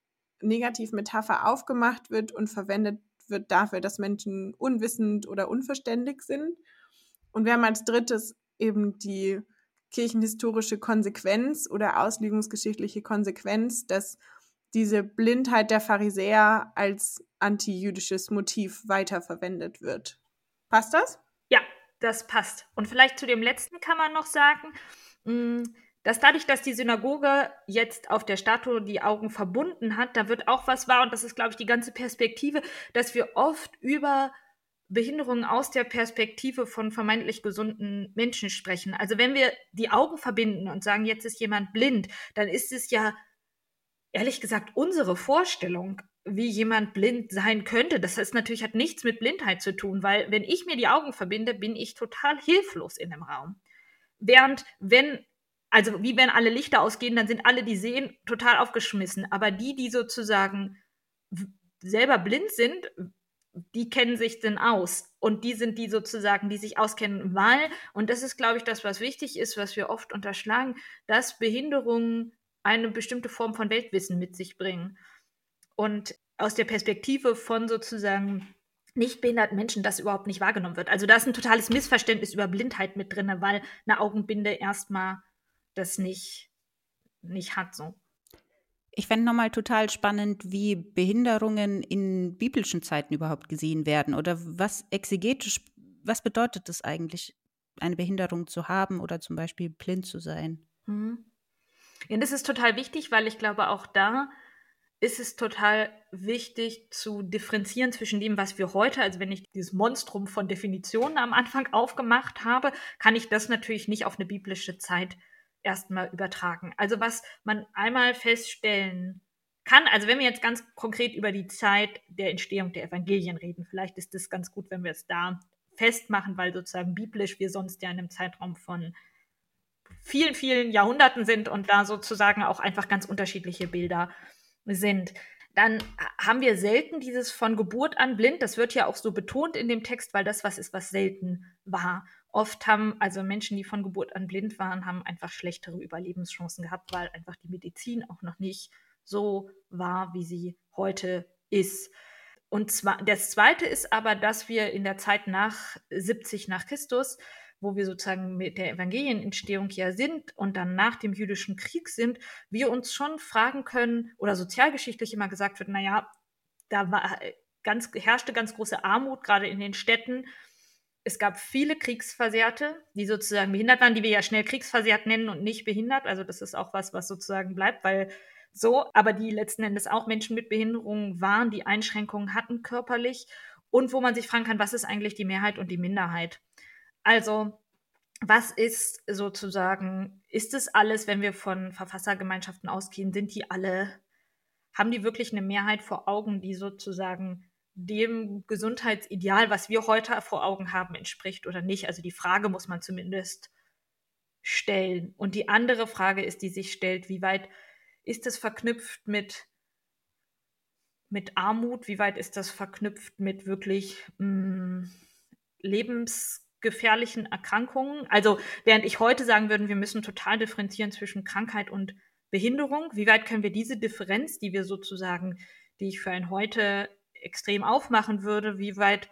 Negativmetapher aufgemacht wird und verwendet wird dafür, dass Menschen unwissend oder unverständig sind. Und wir haben als drittes eben die kirchenhistorische Konsequenz oder auslegungsgeschichtliche Konsequenz, dass diese Blindheit der Pharisäer als antijüdisches Motiv weiterverwendet wird. Passt das? Ja, das passt. Und vielleicht zu dem letzten kann man noch sagen, mm, dass dadurch, dass die Synagoge jetzt auf der Statue die Augen verbunden hat, da wird auch was wahr, und das ist, glaube ich, die ganze Perspektive, dass wir oft über Behinderungen aus der Perspektive von vermeintlich gesunden Menschen sprechen. Also wenn wir die Augen verbinden und sagen, jetzt ist jemand blind, dann ist es ja ehrlich gesagt unsere Vorstellung, wie jemand blind sein könnte. Das ist natürlich hat nichts mit Blindheit zu tun, weil wenn ich mir die Augen verbinde, bin ich total hilflos in dem Raum. Während wenn also wie wenn alle Lichter ausgehen, dann sind alle, die sehen, total aufgeschmissen. Aber die, die sozusagen selber blind sind, die kennen sich denn aus. Und die sind die sozusagen, die sich auskennen, weil, und das ist, glaube ich, das, was wichtig ist, was wir oft unterschlagen, dass Behinderungen eine bestimmte Form von Weltwissen mit sich bringen. Und aus der Perspektive von sozusagen nicht behinderten Menschen das überhaupt nicht wahrgenommen wird. Also da ist ein totales Missverständnis über Blindheit mit drin, weil eine Augenbinde erstmal das nicht, nicht hat. So. Ich fände nochmal total spannend, wie Behinderungen in biblischen Zeiten überhaupt gesehen werden oder was exegetisch, was bedeutet es eigentlich, eine Behinderung zu haben oder zum Beispiel blind zu sein? Mhm. Ja, das ist total wichtig, weil ich glaube, auch da ist es total wichtig zu differenzieren zwischen dem, was wir heute, also wenn ich dieses Monstrum von Definitionen am Anfang aufgemacht habe, kann ich das natürlich nicht auf eine biblische Zeit erstmal übertragen. Also was man einmal feststellen kann, also wenn wir jetzt ganz konkret über die Zeit der Entstehung der Evangelien reden, vielleicht ist es ganz gut, wenn wir es da festmachen, weil sozusagen biblisch wir sonst ja in einem Zeitraum von vielen, vielen Jahrhunderten sind und da sozusagen auch einfach ganz unterschiedliche Bilder sind. Dann haben wir selten dieses von Geburt an blind. Das wird ja auch so betont in dem Text, weil das was ist, was selten war. Oft haben also Menschen, die von Geburt an blind waren, haben einfach schlechtere Überlebenschancen gehabt, weil einfach die Medizin auch noch nicht so war, wie sie heute ist. Und zwar, das zweite ist aber, dass wir in der Zeit nach 70 nach Christus, wo wir sozusagen mit der Evangelienentstehung ja sind und dann nach dem jüdischen Krieg sind, wir uns schon fragen können, oder sozialgeschichtlich immer gesagt wird, naja, da war ganz, herrschte ganz große Armut, gerade in den Städten es gab viele Kriegsversehrte, die sozusagen behindert waren, die wir ja schnell kriegsversehrt nennen und nicht behindert. Also das ist auch was, was sozusagen bleibt, weil so, aber die letzten Endes auch Menschen mit Behinderungen waren, die Einschränkungen hatten körperlich und wo man sich fragen kann, was ist eigentlich die Mehrheit und die Minderheit? Also was ist sozusagen, ist es alles, wenn wir von Verfassergemeinschaften ausgehen, sind die alle, haben die wirklich eine Mehrheit vor Augen, die sozusagen dem Gesundheitsideal, was wir heute vor Augen haben, entspricht oder nicht. Also die Frage muss man zumindest stellen. Und die andere Frage ist, die sich stellt, wie weit ist es verknüpft mit, mit Armut? Wie weit ist das verknüpft mit wirklich mh, mm, lebensgefährlichen Erkrankungen? Also während ich heute sagen würde, wir müssen total differenzieren zwischen Krankheit und Behinderung, wie weit können wir diese Differenz, die wir sozusagen, die ich für ein heute extrem aufmachen würde, wie weit,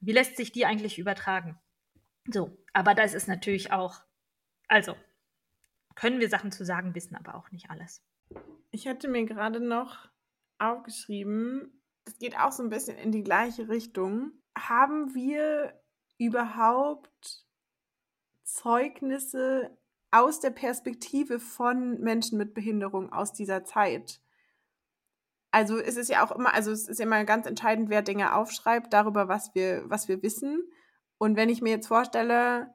wie lässt sich die eigentlich übertragen? So, aber das ist natürlich auch, also können wir Sachen zu sagen, wissen aber auch nicht alles. Ich hatte mir gerade noch aufgeschrieben, das geht auch so ein bisschen in die gleiche Richtung. Haben wir überhaupt Zeugnisse aus der Perspektive von Menschen mit Behinderung aus dieser Zeit? Also es ist ja auch immer, also es ist immer ganz entscheidend, wer Dinge aufschreibt, darüber, was wir, was wir wissen. Und wenn ich mir jetzt vorstelle,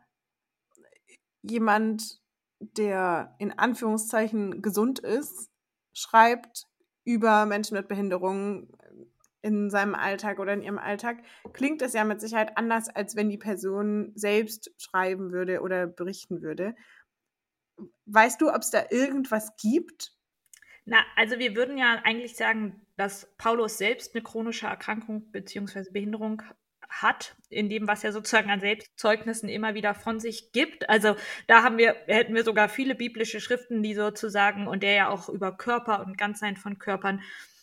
jemand, der in Anführungszeichen gesund ist, schreibt über Menschen mit Behinderungen, in seinem Alltag oder in ihrem Alltag, klingt das ja mit Sicherheit anders, als wenn die Person selbst schreiben würde oder berichten würde. Weißt du, ob es da irgendwas gibt? Na, also wir würden ja eigentlich sagen, dass Paulus selbst eine chronische Erkrankung bzw. Behinderung hat, in dem, was er sozusagen an Selbstzeugnissen immer wieder von sich gibt. Also da haben wir, hätten wir sogar viele biblische Schriften, die sozusagen, und der ja auch über Körper und Ganzsein von Körpern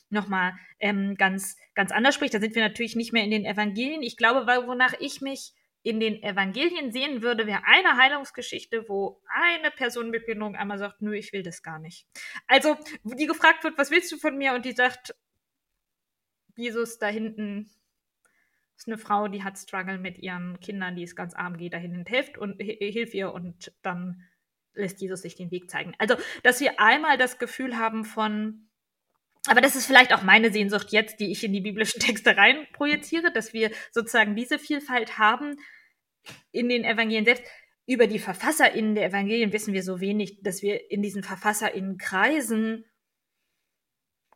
nochmal ähm, ganz, ganz anders spricht. Da sind wir natürlich nicht mehr in den Evangelien. Ich glaube, wonach ich mich in den Evangelien sehen würde, wäre eine Heilungsgeschichte, wo eine Person mit Behinderung einmal sagt, nö, ich will das gar nicht. Also, die gefragt wird, was willst du von mir? Und die sagt, Jesus da hinten ist eine Frau, die hat Struggle mit ihren Kindern, die ist ganz arm, geht dahin und hilft und hilft ihr und dann lässt Jesus sich den Weg zeigen. Also, dass wir einmal das Gefühl haben von, aber das ist vielleicht auch meine Sehnsucht jetzt, die ich in die biblischen Texte rein projiziere, dass wir sozusagen diese Vielfalt haben in den Evangelien selbst. Über die VerfasserInnen der Evangelien wissen wir so wenig, dass wir in diesen VerfasserInnen kreisen.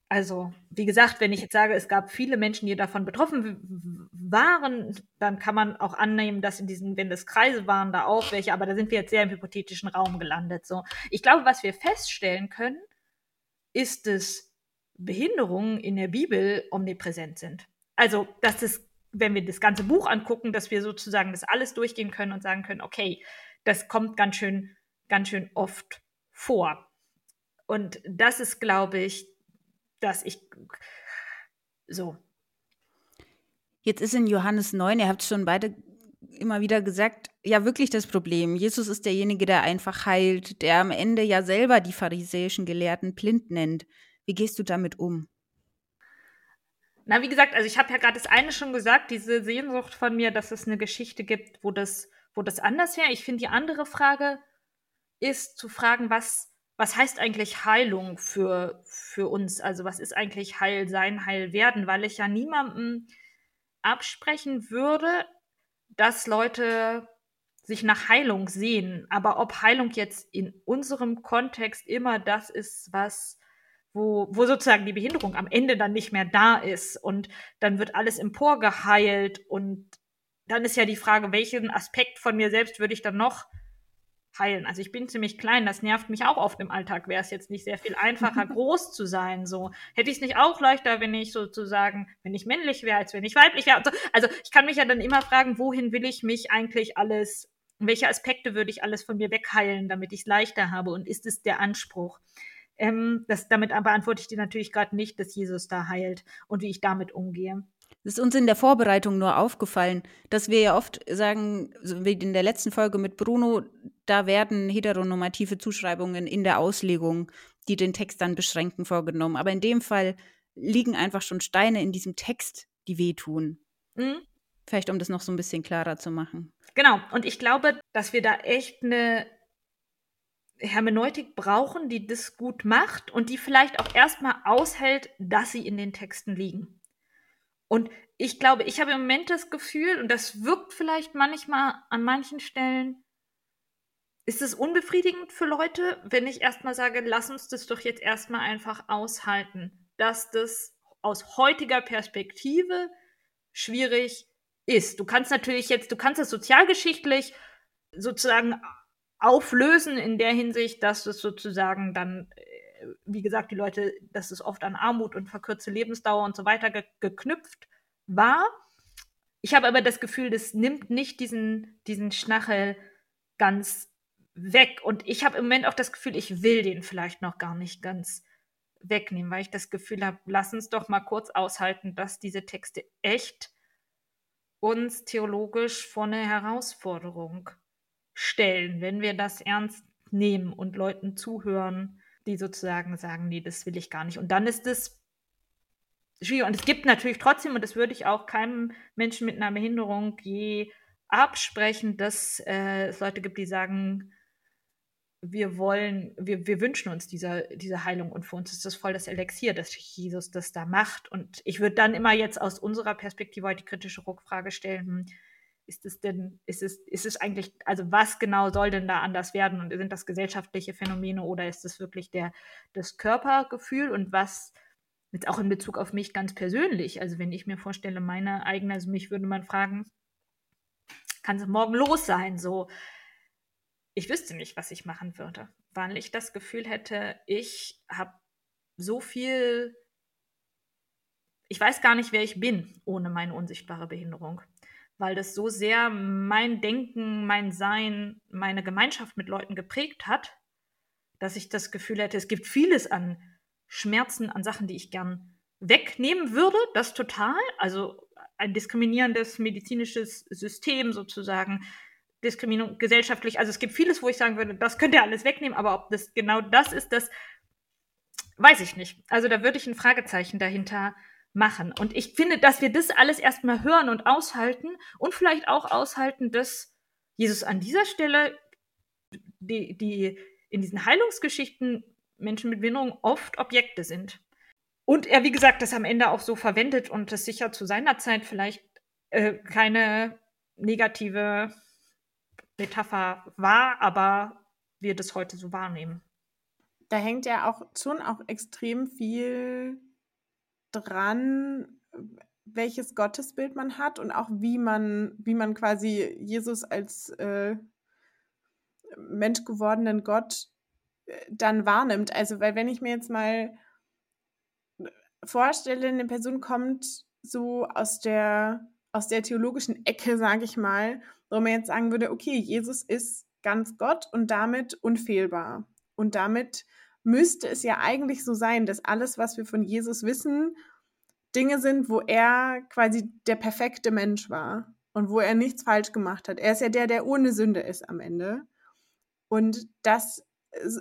Also, wie gesagt, wenn ich jetzt sage, es gab viele Menschen, die davon betroffen waren, dann kann man auch annehmen, dass in diesen, wenn das Kreise waren, da auch welche, aber da sind wir jetzt sehr im hypothetischen Raum gelandet. So, ich glaube, was wir feststellen können, ist es, Behinderungen in der Bibel omnipräsent sind. Also, dass es, wenn wir das ganze Buch angucken, dass wir sozusagen das alles durchgehen können und sagen können, okay, das kommt ganz schön, ganz schön oft vor. Und das ist, glaube ich, dass ich so. Jetzt ist in Johannes 9, ihr habt es schon beide immer wieder gesagt, ja wirklich das Problem. Jesus ist derjenige, der einfach heilt, der am Ende ja selber die pharisäischen Gelehrten blind nennt. Wie gehst du damit um? Na, wie gesagt, also ich habe ja gerade das eine schon gesagt, diese Sehnsucht von mir, dass es eine Geschichte gibt, wo das, wo das anders wäre. Ich finde, die andere Frage ist zu fragen, was, was heißt eigentlich Heilung für, für uns? Also was ist eigentlich Heil sein, Heil werden? Weil ich ja niemandem absprechen würde, dass Leute sich nach Heilung sehen. Aber ob Heilung jetzt in unserem Kontext immer das ist, was wo, wo sozusagen die Behinderung am Ende dann nicht mehr da ist und dann wird alles emporgeheilt und dann ist ja die Frage, welchen Aspekt von mir selbst würde ich dann noch heilen? Also ich bin ziemlich klein, das nervt mich auch oft im Alltag. Wäre es jetzt nicht sehr viel einfacher, groß zu sein? So hätte ich es nicht auch leichter, wenn ich sozusagen, wenn ich männlich wäre, als wenn ich weiblich wäre. Also ich kann mich ja dann immer fragen, wohin will ich mich eigentlich alles, welche Aspekte würde ich alles von mir wegheilen, damit ich es leichter habe? Und ist es der Anspruch? Ähm, das, damit beantworte ich dir natürlich gerade nicht, dass Jesus da heilt und wie ich damit umgehe. Es ist uns in der Vorbereitung nur aufgefallen, dass wir ja oft sagen, wie in der letzten Folge mit Bruno, da werden heteronormative Zuschreibungen in der Auslegung, die den Text dann beschränken, vorgenommen. Aber in dem Fall liegen einfach schon Steine in diesem Text, die wehtun. Mhm. Vielleicht, um das noch so ein bisschen klarer zu machen. Genau. Und ich glaube, dass wir da echt eine Hermeneutik brauchen, die das gut macht und die vielleicht auch erstmal aushält, dass sie in den Texten liegen. Und ich glaube, ich habe im Moment das Gefühl, und das wirkt vielleicht manchmal an manchen Stellen, ist es unbefriedigend für Leute, wenn ich erstmal sage, lass uns das doch jetzt erstmal einfach aushalten, dass das aus heutiger Perspektive schwierig ist. Du kannst natürlich jetzt, du kannst es sozialgeschichtlich sozusagen auflösen in der Hinsicht, dass es sozusagen dann, äh, wie gesagt, die Leute, dass es oft an Armut und verkürzte Lebensdauer und so weiter ge geknüpft war. Ich habe aber das Gefühl, das nimmt nicht diesen, diesen Schnachel ganz weg. Und ich habe im Moment auch das Gefühl, ich will den vielleicht noch gar nicht ganz wegnehmen, weil ich das Gefühl habe, lass uns doch mal kurz aushalten, dass diese Texte echt uns theologisch vor eine Herausforderung stellen, wenn wir das ernst nehmen und Leuten zuhören, die sozusagen sagen, nee, das will ich gar nicht. Und dann ist es schwierig. Und es gibt natürlich trotzdem, und das würde ich auch keinem Menschen mit einer Behinderung je absprechen, dass äh, es Leute gibt, die sagen, wir wollen, wir, wir wünschen uns diese, diese Heilung und für uns ist das voll das Elixier, dass Jesus das da macht. Und ich würde dann immer jetzt aus unserer Perspektive heute die kritische Rückfrage stellen, hm, ist es denn, ist es, ist es eigentlich, also was genau soll denn da anders werden? Und sind das gesellschaftliche Phänomene oder ist es wirklich der, das Körpergefühl und was, jetzt auch in Bezug auf mich ganz persönlich. Also wenn ich mir vorstelle, meine eigene, also mich würde man fragen, kann es morgen los sein? So, ich wüsste nicht, was ich machen würde, weil ich das Gefühl hätte, ich habe so viel, ich weiß gar nicht, wer ich bin ohne meine unsichtbare Behinderung, weil das so sehr mein Denken, mein Sein, meine Gemeinschaft mit Leuten geprägt hat, dass ich das Gefühl hätte, es gibt vieles an Schmerzen, an Sachen, die ich gern wegnehmen würde, das total, also ein diskriminierendes medizinisches System sozusagen, Diskriminierung gesellschaftlich. Also es gibt vieles, wo ich sagen würde, das könnt ihr alles wegnehmen, aber ob das genau das ist, das weiß ich nicht. Also da würde ich ein Fragezeichen dahinter machen. Und ich finde, dass wir das alles erstmal hören und aushalten und vielleicht auch aushalten, dass Jesus an dieser Stelle die, die in diesen Heilungsgeschichten Menschen mit Behinderung oft Objekte sind. Und er, wie gesagt, das am Ende auch so verwendet und das sicher zu seiner Zeit vielleicht äh, keine negative Metapher war, aber wir das heute so wahrnehmen. Da hängt ja auch schon auch extrem viel dran, welches Gottesbild man hat und auch wie man, wie man quasi Jesus als äh, Mensch gewordenen Gott äh, dann wahrnimmt. Also, weil wenn ich mir jetzt mal vorstelle, eine Person kommt so aus der, aus der theologischen Ecke, sage ich mal, wo man jetzt sagen würde, okay, Jesus ist ganz Gott und damit unfehlbar. Und damit müsste es ja eigentlich so sein, dass alles, was wir von Jesus wissen, Dinge sind, wo er quasi der perfekte Mensch war und wo er nichts falsch gemacht hat. Er ist ja der, der ohne Sünde ist am Ende. Und das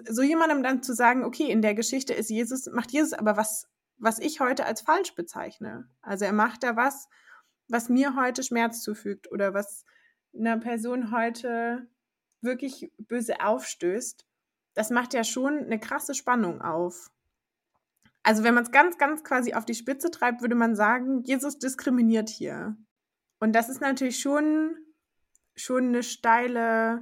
so jemandem dann zu sagen, okay, in der Geschichte ist Jesus, macht Jesus aber was was ich heute als falsch bezeichne. Also er macht da was, was mir heute Schmerz zufügt oder was einer Person heute wirklich böse aufstößt. Das macht ja schon eine krasse Spannung auf. Also wenn man es ganz, ganz quasi auf die Spitze treibt, würde man sagen, Jesus diskriminiert hier. Und das ist natürlich schon, schon eine steile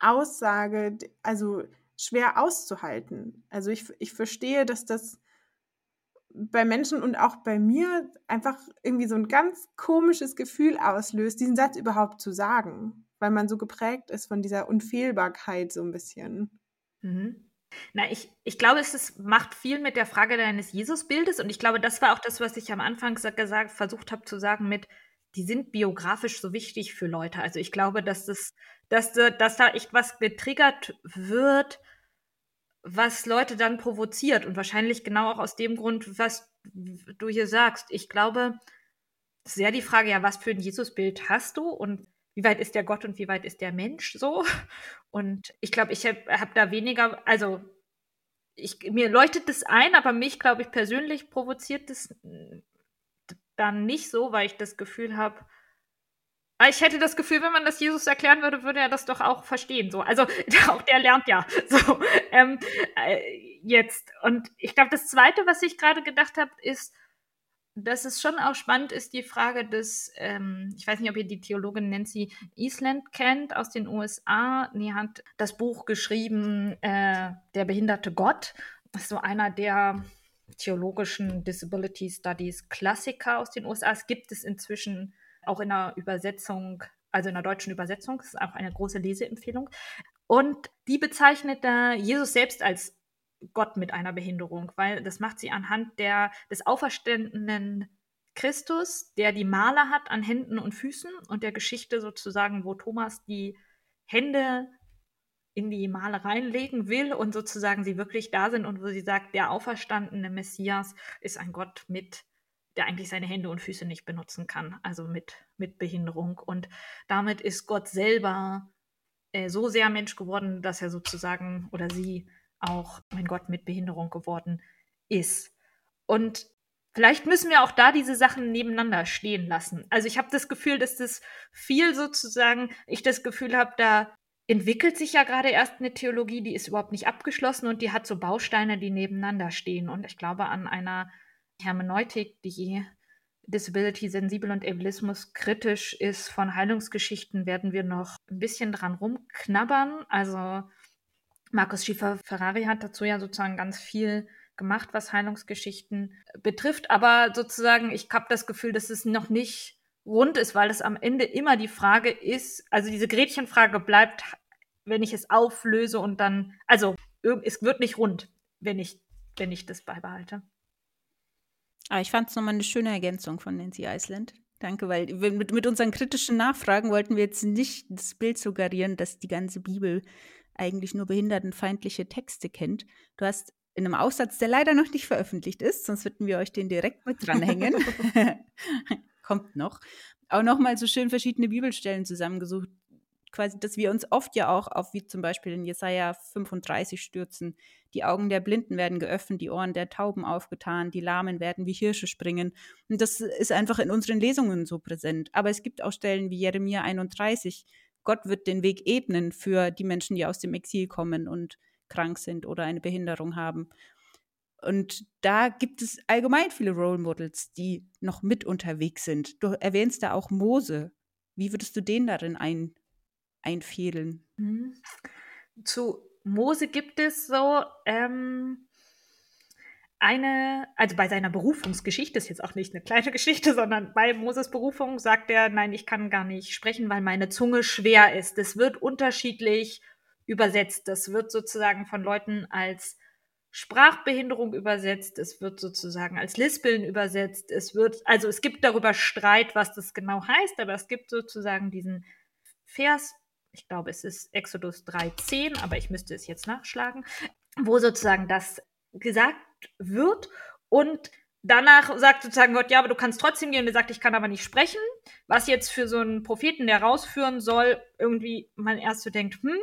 Aussage, also schwer auszuhalten. Also ich, ich verstehe, dass das bei Menschen und auch bei mir einfach irgendwie so ein ganz komisches Gefühl auslöst, diesen Satz überhaupt zu sagen, weil man so geprägt ist von dieser Unfehlbarkeit so ein bisschen. Mhm. Na, ich, ich glaube, es ist, macht viel mit der Frage deines Jesusbildes und ich glaube, das war auch das, was ich am Anfang gesagt, versucht habe zu sagen mit, die sind biografisch so wichtig für Leute. Also ich glaube, dass das, dass, dass da echt was getriggert wird, was Leute dann provoziert. Und wahrscheinlich genau auch aus dem Grund, was du hier sagst. Ich glaube, sehr die Frage, ja, was für ein Jesusbild hast du und wie weit ist der Gott und wie weit ist der Mensch so? Und ich glaube, ich habe hab da weniger, also ich, mir leuchtet das ein, aber mich, glaube ich, persönlich provoziert das dann nicht so, weil ich das Gefühl habe, Ah, ich hätte das Gefühl, wenn man das Jesus erklären würde, würde er das doch auch verstehen. So, also auch der lernt ja so ähm, äh, jetzt. Und ich glaube, das Zweite, was ich gerade gedacht habe, ist, dass es schon auch spannend ist, die Frage des, ähm, ich weiß nicht, ob ihr die Theologin Nancy Eastland kennt aus den USA. Die hat das Buch geschrieben, äh, Der behinderte Gott. Das ist so einer der theologischen Disability Studies Klassiker aus den USA. Es gibt es inzwischen auch in der Übersetzung, also in der deutschen Übersetzung, das ist auch eine große Leseempfehlung. Und die bezeichnet da Jesus selbst als Gott mit einer Behinderung, weil das macht sie anhand der, des auferstandenen Christus, der die Male hat an Händen und Füßen und der Geschichte sozusagen, wo Thomas die Hände in die Male reinlegen will und sozusagen sie wirklich da sind und wo sie sagt, der auferstandene Messias ist ein Gott mit der eigentlich seine Hände und Füße nicht benutzen kann, also mit, mit Behinderung. Und damit ist Gott selber äh, so sehr Mensch geworden, dass er sozusagen oder sie auch mein Gott mit Behinderung geworden ist. Und vielleicht müssen wir auch da diese Sachen nebeneinander stehen lassen. Also ich habe das Gefühl, dass das viel sozusagen, ich das Gefühl habe, da entwickelt sich ja gerade erst eine Theologie, die ist überhaupt nicht abgeschlossen und die hat so Bausteine, die nebeneinander stehen. Und ich glaube an einer Hermeneutik, die Disability sensibel und Ableismus kritisch ist von Heilungsgeschichten, werden wir noch ein bisschen dran rumknabbern. Also Markus Schiefer-Ferrari hat dazu ja sozusagen ganz viel gemacht, was Heilungsgeschichten betrifft. Aber sozusagen, ich habe das Gefühl, dass es noch nicht rund ist, weil es am Ende immer die Frage ist, also diese Gretchenfrage bleibt, wenn ich es auflöse und dann, also es wird nicht rund, wenn ich, wenn ich das beibehalte. Aber ich fand es nochmal eine schöne Ergänzung von Nancy Iceland. Danke, weil mit, mit unseren kritischen Nachfragen wollten wir jetzt nicht das Bild suggerieren, dass die ganze Bibel eigentlich nur behindertenfeindliche Texte kennt. Du hast in einem Aussatz, der leider noch nicht veröffentlicht ist, sonst würden wir euch den direkt mit dranhängen. Kommt noch. Auch nochmal so schön verschiedene Bibelstellen zusammengesucht, quasi, dass wir uns oft ja auch auf, wie zum Beispiel in Jesaja 35 stürzen. Die Augen der Blinden werden geöffnet, die Ohren der Tauben aufgetan, die Lahmen werden wie Hirsche springen. Und das ist einfach in unseren Lesungen so präsent. Aber es gibt auch Stellen wie Jeremia 31. Gott wird den Weg ebnen für die Menschen, die aus dem Exil kommen und krank sind oder eine Behinderung haben. Und da gibt es allgemein viele Role Models, die noch mit unterwegs sind. Du erwähnst da auch Mose. Wie würdest du den darin ein, einfädeln? Mhm. Zu Mose gibt es so ähm, eine, also bei seiner Berufungsgeschichte, ist jetzt auch nicht eine kleine Geschichte, sondern bei Moses Berufung sagt er, nein, ich kann gar nicht sprechen, weil meine Zunge schwer ist. Es wird unterschiedlich übersetzt. Das wird sozusagen von Leuten als Sprachbehinderung übersetzt, es wird sozusagen als Lispeln übersetzt, es wird, also es gibt darüber Streit, was das genau heißt, aber es gibt sozusagen diesen Vers, ich glaube, es ist Exodus 3,10, aber ich müsste es jetzt nachschlagen, wo sozusagen das gesagt wird und danach sagt sozusagen Gott, ja, aber du kannst trotzdem gehen und er sagt, ich kann aber nicht sprechen, was jetzt für so einen Propheten, der rausführen soll, irgendwie man erst so denkt, hm,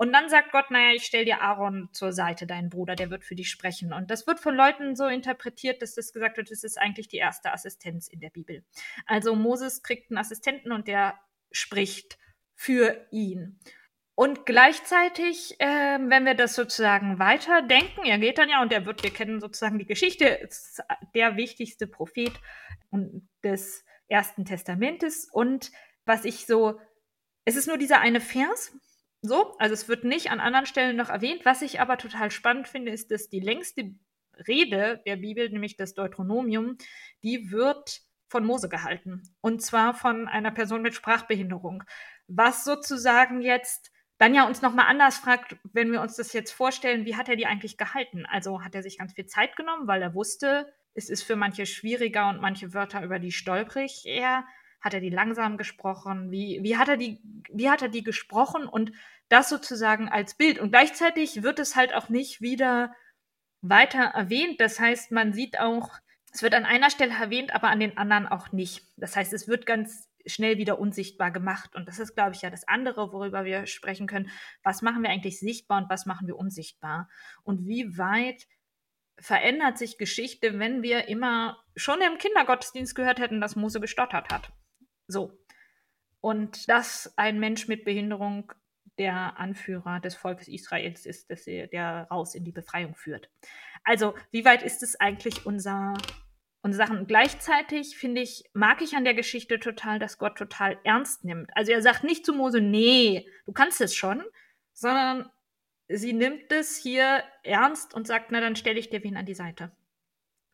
und dann sagt Gott, naja, ich stell dir Aaron zur Seite, deinen Bruder, der wird für dich sprechen. Und das wird von Leuten so interpretiert, dass das gesagt wird, das ist eigentlich die erste Assistenz in der Bibel. Also Moses kriegt einen Assistenten und der spricht für ihn. Und gleichzeitig, äh, wenn wir das sozusagen weiterdenken, er geht dann ja und er wird, wir kennen sozusagen die Geschichte, ist der wichtigste Prophet des Ersten Testamentes. Und was ich so, es ist nur dieser eine Vers, so, also es wird nicht an anderen Stellen noch erwähnt. Was ich aber total spannend finde, ist, dass die längste Rede der Bibel, nämlich das Deuteronomium, die wird von Mose gehalten. Und zwar von einer Person mit Sprachbehinderung. Was sozusagen jetzt dann ja uns nochmal anders fragt, wenn wir uns das jetzt vorstellen, wie hat er die eigentlich gehalten? Also hat er sich ganz viel Zeit genommen, weil er wusste, es ist für manche schwieriger und manche Wörter über die stolprig eher. Hat er die langsam gesprochen? Wie, wie, hat er die, wie hat er die gesprochen? Und das sozusagen als Bild. Und gleichzeitig wird es halt auch nicht wieder weiter erwähnt. Das heißt, man sieht auch, es wird an einer Stelle erwähnt, aber an den anderen auch nicht. Das heißt, es wird ganz schnell wieder unsichtbar gemacht. Und das ist, glaube ich, ja das andere, worüber wir sprechen können. Was machen wir eigentlich sichtbar und was machen wir unsichtbar? Und wie weit verändert sich Geschichte, wenn wir immer schon im Kindergottesdienst gehört hätten, dass Mose gestottert hat? So. Und dass ein Mensch mit Behinderung der Anführer des Volkes Israels ist, dass er, der raus in die Befreiung führt. Also, wie weit ist es eigentlich unser, unsere Sachen? Und gleichzeitig finde ich, mag ich an der Geschichte total, dass Gott total ernst nimmt. Also er sagt nicht zu Mose, nee, du kannst es schon, sondern sie nimmt es hier ernst und sagt, na dann stelle ich dir wen an die Seite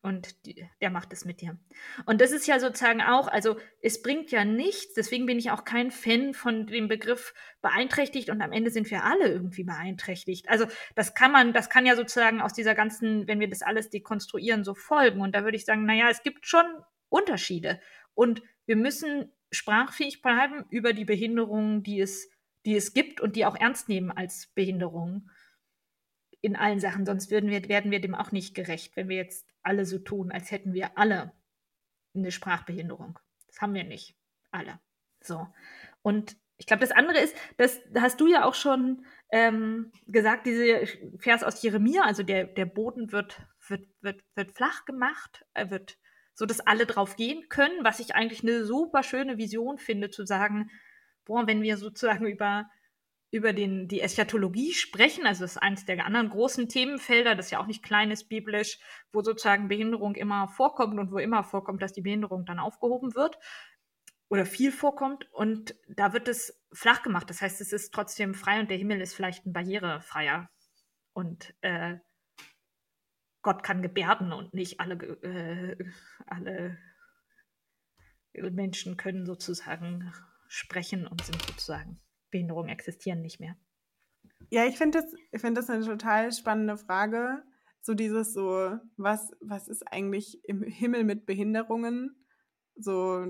und die, der macht es mit dir. Und das ist ja sozusagen auch, also es bringt ja nichts, deswegen bin ich auch kein Fan von dem Begriff beeinträchtigt und am Ende sind wir alle irgendwie beeinträchtigt. Also das kann man, das kann ja sozusagen aus dieser ganzen, wenn wir das alles dekonstruieren, so folgen. Und da würde ich sagen, naja, es gibt schon Unterschiede und wir müssen sprachfähig bleiben über die Behinderungen, die es, die es gibt und die auch ernst nehmen als Behinderungen in allen Sachen, sonst würden wir, werden wir dem auch nicht gerecht, wenn wir jetzt alle so tun, als hätten wir alle eine Sprachbehinderung. Das haben wir nicht. Alle. So. Und ich glaube, das andere ist, das hast du ja auch schon ähm, gesagt, diese Vers aus Jeremia, also der, der Boden wird, wird, wird, wird flach gemacht, er wird so, dass alle drauf gehen können, was ich eigentlich eine super schöne Vision finde, zu sagen, boah, wenn wir sozusagen über über den, die Eschatologie sprechen, also das ist eines der anderen großen Themenfelder, das ja auch nicht klein ist biblisch, wo sozusagen Behinderung immer vorkommt und wo immer vorkommt, dass die Behinderung dann aufgehoben wird oder viel vorkommt und da wird es flach gemacht. Das heißt, es ist trotzdem frei und der Himmel ist vielleicht ein barrierefreier. Und äh, Gott kann gebärden und nicht alle, äh, alle Menschen können sozusagen sprechen und sind sozusagen Behinderungen existieren nicht mehr. Ja, ich finde das, find das eine total spannende Frage. So dieses so, was, was ist eigentlich im Himmel mit Behinderungen? So,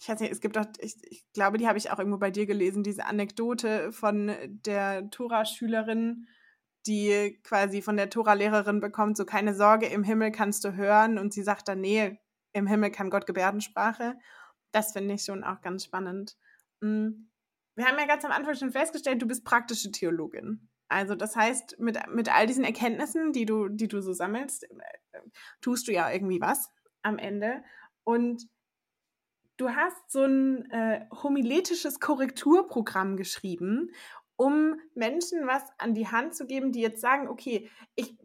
ich weiß nicht, es gibt auch, ich, ich glaube, die habe ich auch irgendwo bei dir gelesen, diese Anekdote von der Tora-Schülerin, die quasi von der Tora-Lehrerin bekommt, so keine Sorge, im Himmel kannst du hören. Und sie sagt dann, nee, im Himmel kann Gott Gebärdensprache. Das finde ich schon auch ganz spannend. Hm, wir haben ja ganz am Anfang schon festgestellt, du bist praktische Theologin. Also das heißt, mit, mit all diesen Erkenntnissen, die du, die du so sammelst, äh, tust du ja irgendwie was am Ende. Und du hast so ein äh, homiletisches Korrekturprogramm geschrieben, um Menschen was an die Hand zu geben, die jetzt sagen, okay, ich,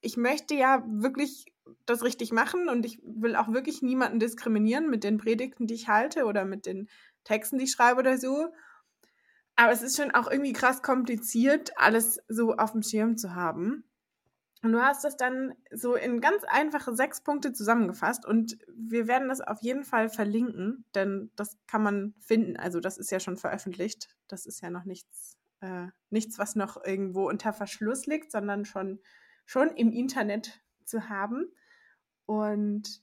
ich möchte ja wirklich das richtig machen und ich will auch wirklich niemanden diskriminieren mit den Predigten, die ich halte oder mit den Texten, die ich schreibe oder so. Aber es ist schon auch irgendwie krass kompliziert, alles so auf dem Schirm zu haben. Und du hast das dann so in ganz einfache sechs Punkte zusammengefasst und wir werden das auf jeden Fall verlinken, denn das kann man finden. Also das ist ja schon veröffentlicht. Das ist ja noch nichts, äh, nichts, was noch irgendwo unter Verschluss liegt, sondern schon, schon im Internet zu haben. Und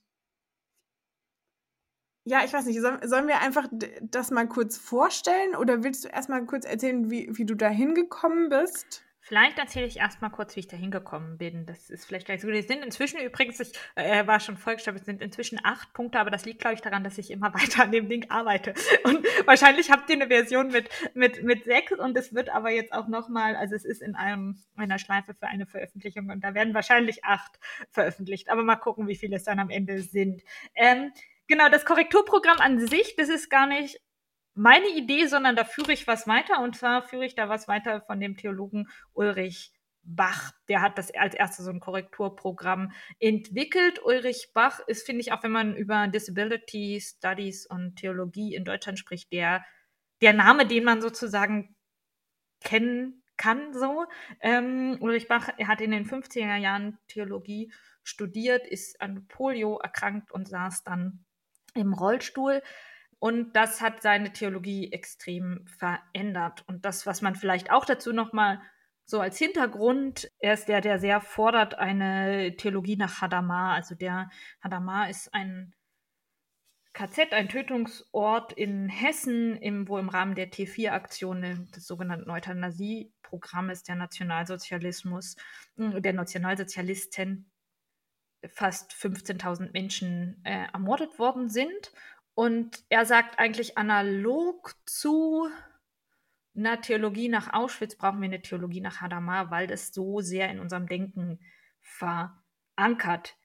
ja, ich weiß nicht, sollen wir einfach das mal kurz vorstellen oder willst du erstmal kurz erzählen, wie, wie du da hingekommen bist? Vielleicht erzähle ich erstmal kurz, wie ich da hingekommen bin. Das ist vielleicht gleich so. Es sind inzwischen übrigens, ich äh, war schon vollgestapelt, es sind inzwischen acht Punkte, aber das liegt, glaube ich, daran, dass ich immer weiter an dem Ding arbeite. Und wahrscheinlich habt ihr eine Version mit, mit, mit sechs und es wird aber jetzt auch nochmal, also es ist in einem, einer Schleife für eine Veröffentlichung und da werden wahrscheinlich acht veröffentlicht. Aber mal gucken, wie viele es dann am Ende sind. Ähm, genau, das Korrekturprogramm an sich, das ist gar nicht meine Idee, sondern da führe ich was weiter. Und zwar führe ich da was weiter von dem Theologen Ulrich Bach. Der hat das als erstes so ein Korrekturprogramm entwickelt. Ulrich Bach ist, finde ich, auch wenn man über Disability Studies und Theologie in Deutschland spricht, der, der Name, den man sozusagen kennen kann, so. Ähm, Ulrich Bach, hat in den 50er Jahren Theologie studiert, ist an Polio erkrankt und saß dann im Rollstuhl. Und das hat seine Theologie extrem verändert. Und das, was man vielleicht auch dazu nochmal so als Hintergrund, er ist der, der sehr fordert, eine Theologie nach Hadamar. Also der Hadamar ist ein KZ, ein Tötungsort in Hessen, im, wo im Rahmen der T4-Aktion des sogenannten Euthanasie-Programmes der Nationalsozialismus, hm, der Nationalsozialisten fast 15.000 Menschen äh, ermordet worden sind. Und er sagt eigentlich analog zu einer Theologie nach Auschwitz brauchen wir eine Theologie nach Hadamar, weil das so sehr in unserem Denken verankert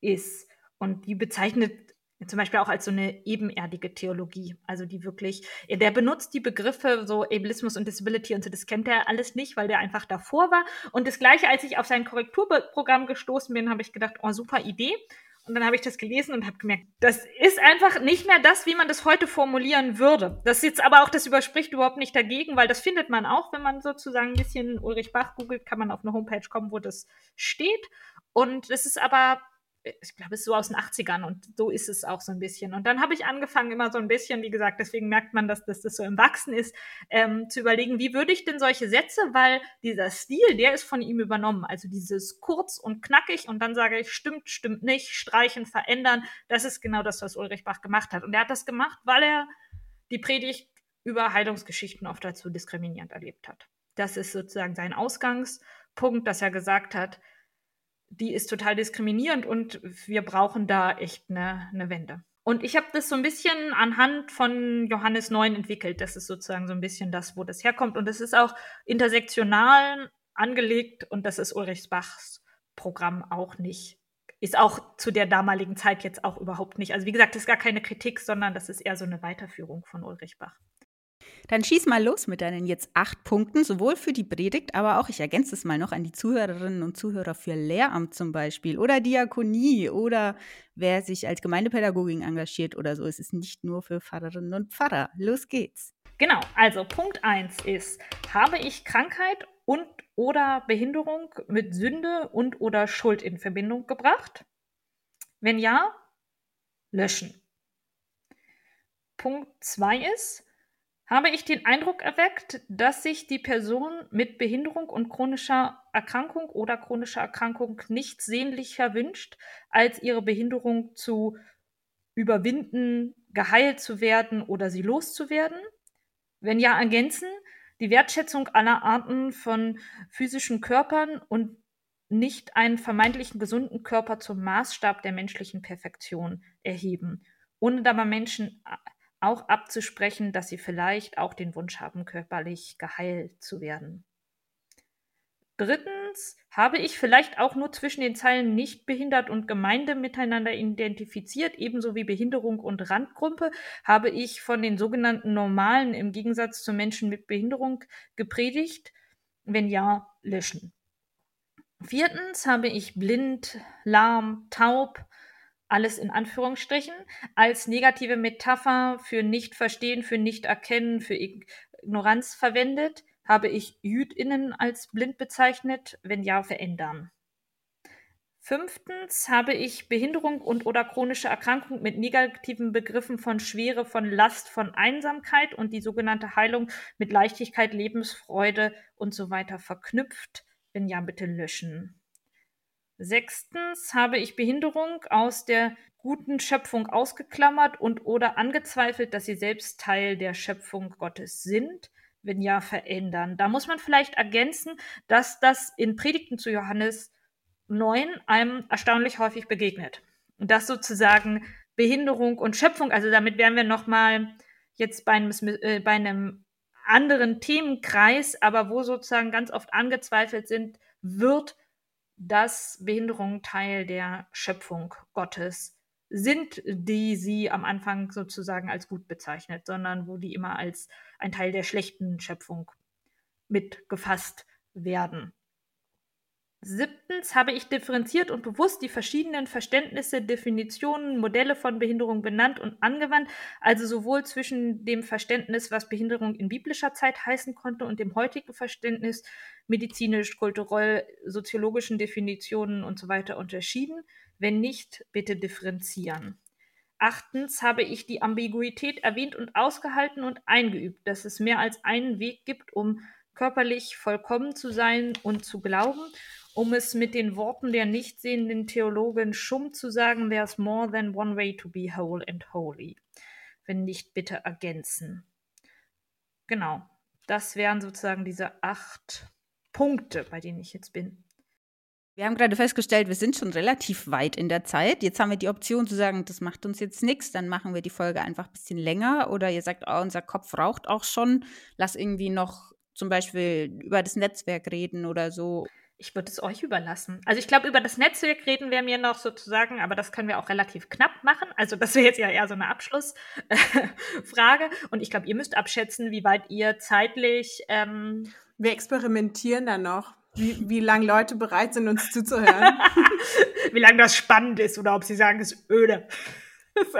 ist. Und die bezeichnet zum Beispiel auch als so eine ebenerdige Theologie. Also die wirklich, der benutzt die Begriffe so Ableismus und Disability und so, das kennt er alles nicht, weil der einfach davor war. Und das gleiche, als ich auf sein Korrekturprogramm gestoßen bin, habe ich gedacht, oh, super Idee. Und dann habe ich das gelesen und habe gemerkt, das ist einfach nicht mehr das, wie man das heute formulieren würde. Das jetzt aber auch, das überspricht überhaupt nicht dagegen, weil das findet man auch, wenn man sozusagen ein bisschen Ulrich Bach googelt, kann man auf eine Homepage kommen, wo das steht. Und das ist aber ich glaube, es ist so aus den 80ern und so ist es auch so ein bisschen. Und dann habe ich angefangen, immer so ein bisschen, wie gesagt, deswegen merkt man, dass, dass das so im Wachsen ist, ähm, zu überlegen, wie würde ich denn solche Sätze, weil dieser Stil, der ist von ihm übernommen. Also dieses kurz und knackig und dann sage ich, stimmt, stimmt nicht, streichen, verändern. Das ist genau das, was Ulrich Bach gemacht hat. Und er hat das gemacht, weil er die Predigt über Heilungsgeschichten oft dazu diskriminierend erlebt hat. Das ist sozusagen sein Ausgangspunkt, dass er gesagt hat, die ist total diskriminierend und wir brauchen da echt eine, eine Wende. Und ich habe das so ein bisschen anhand von Johannes 9 entwickelt. Das ist sozusagen so ein bisschen das, wo das herkommt. Und das ist auch intersektional angelegt und das ist Ulrich Bachs Programm auch nicht. Ist auch zu der damaligen Zeit jetzt auch überhaupt nicht. Also wie gesagt, das ist gar keine Kritik, sondern das ist eher so eine Weiterführung von Ulrich Bach. Dann schieß mal los mit deinen jetzt acht Punkten, sowohl für die Predigt, aber auch, ich ergänze es mal noch an die Zuhörerinnen und Zuhörer für Lehramt zum Beispiel oder Diakonie oder wer sich als Gemeindepädagogin engagiert oder so. Es ist nicht nur für Pfarrerinnen und Pfarrer. Los geht's. Genau, also Punkt 1 ist, habe ich Krankheit und oder Behinderung mit Sünde und oder Schuld in Verbindung gebracht? Wenn ja, löschen. Punkt 2 ist, habe ich den Eindruck erweckt, dass sich die Person mit Behinderung und chronischer Erkrankung oder chronischer Erkrankung nichts sehnlicher wünscht, als ihre Behinderung zu überwinden, geheilt zu werden oder sie loszuwerden? Wenn ja, ergänzen, die Wertschätzung aller Arten von physischen Körpern und nicht einen vermeintlichen gesunden Körper zum Maßstab der menschlichen Perfektion erheben, ohne dabei Menschen auch abzusprechen, dass sie vielleicht auch den Wunsch haben, körperlich geheilt zu werden. Drittens habe ich vielleicht auch nur zwischen den Zeilen nicht behindert und Gemeinde miteinander identifiziert, ebenso wie Behinderung und Randgruppe, habe ich von den sogenannten Normalen im Gegensatz zu Menschen mit Behinderung gepredigt. Wenn ja, löschen. Viertens habe ich blind, lahm, taub, alles in Anführungsstrichen, als negative Metapher für Nicht-Verstehen, für Nicht-Erkennen, für Ignoranz verwendet. Habe ich JüdInnen als blind bezeichnet? Wenn ja, verändern. Fünftens habe ich Behinderung und oder chronische Erkrankung mit negativen Begriffen von Schwere, von Last, von Einsamkeit und die sogenannte Heilung mit Leichtigkeit, Lebensfreude und so weiter verknüpft. Wenn ja, bitte löschen. Sechstens habe ich Behinderung aus der guten Schöpfung ausgeklammert und oder angezweifelt, dass sie selbst Teil der Schöpfung Gottes sind wenn ja, verändern. Da muss man vielleicht ergänzen, dass das in Predigten zu Johannes 9 einem erstaunlich häufig begegnet. Und das sozusagen Behinderung und Schöpfung, also damit wären wir nochmal jetzt bei einem, äh, bei einem anderen Themenkreis, aber wo sozusagen ganz oft angezweifelt sind, wird, dass Behinderung Teil der Schöpfung Gottes sind, die sie am Anfang sozusagen als gut bezeichnet, sondern wo die immer als ein Teil der schlechten Schöpfung mitgefasst werden. Siebtens habe ich differenziert und bewusst die verschiedenen Verständnisse, Definitionen, Modelle von Behinderung benannt und angewandt, also sowohl zwischen dem Verständnis, was Behinderung in biblischer Zeit heißen konnte, und dem heutigen Verständnis, medizinisch, kulturell, soziologischen Definitionen und so weiter unterschieden. Wenn nicht, bitte differenzieren. Achtens habe ich die Ambiguität erwähnt und ausgehalten und eingeübt, dass es mehr als einen Weg gibt, um körperlich vollkommen zu sein und zu glauben. Um es mit den Worten der nicht sehenden Theologin Schumm zu sagen, there's more than one way to be whole and holy. Wenn nicht, bitte ergänzen. Genau, das wären sozusagen diese acht Punkte, bei denen ich jetzt bin. Wir haben gerade festgestellt, wir sind schon relativ weit in der Zeit. Jetzt haben wir die Option zu sagen, das macht uns jetzt nichts, dann machen wir die Folge einfach ein bisschen länger. Oder ihr sagt, oh, unser Kopf raucht auch schon, lass irgendwie noch zum Beispiel über das Netzwerk reden oder so. Ich würde es euch überlassen. Also ich glaube, über das Netzwerk reden wir mir noch sozusagen, aber das können wir auch relativ knapp machen. Also das wäre jetzt ja eher so eine Abschlussfrage. Und ich glaube, ihr müsst abschätzen, wie weit ihr zeitlich. Ähm wir experimentieren da noch wie, wie lange Leute bereit sind, uns zuzuhören. wie lange das spannend ist oder ob sie sagen, es ist öde. so.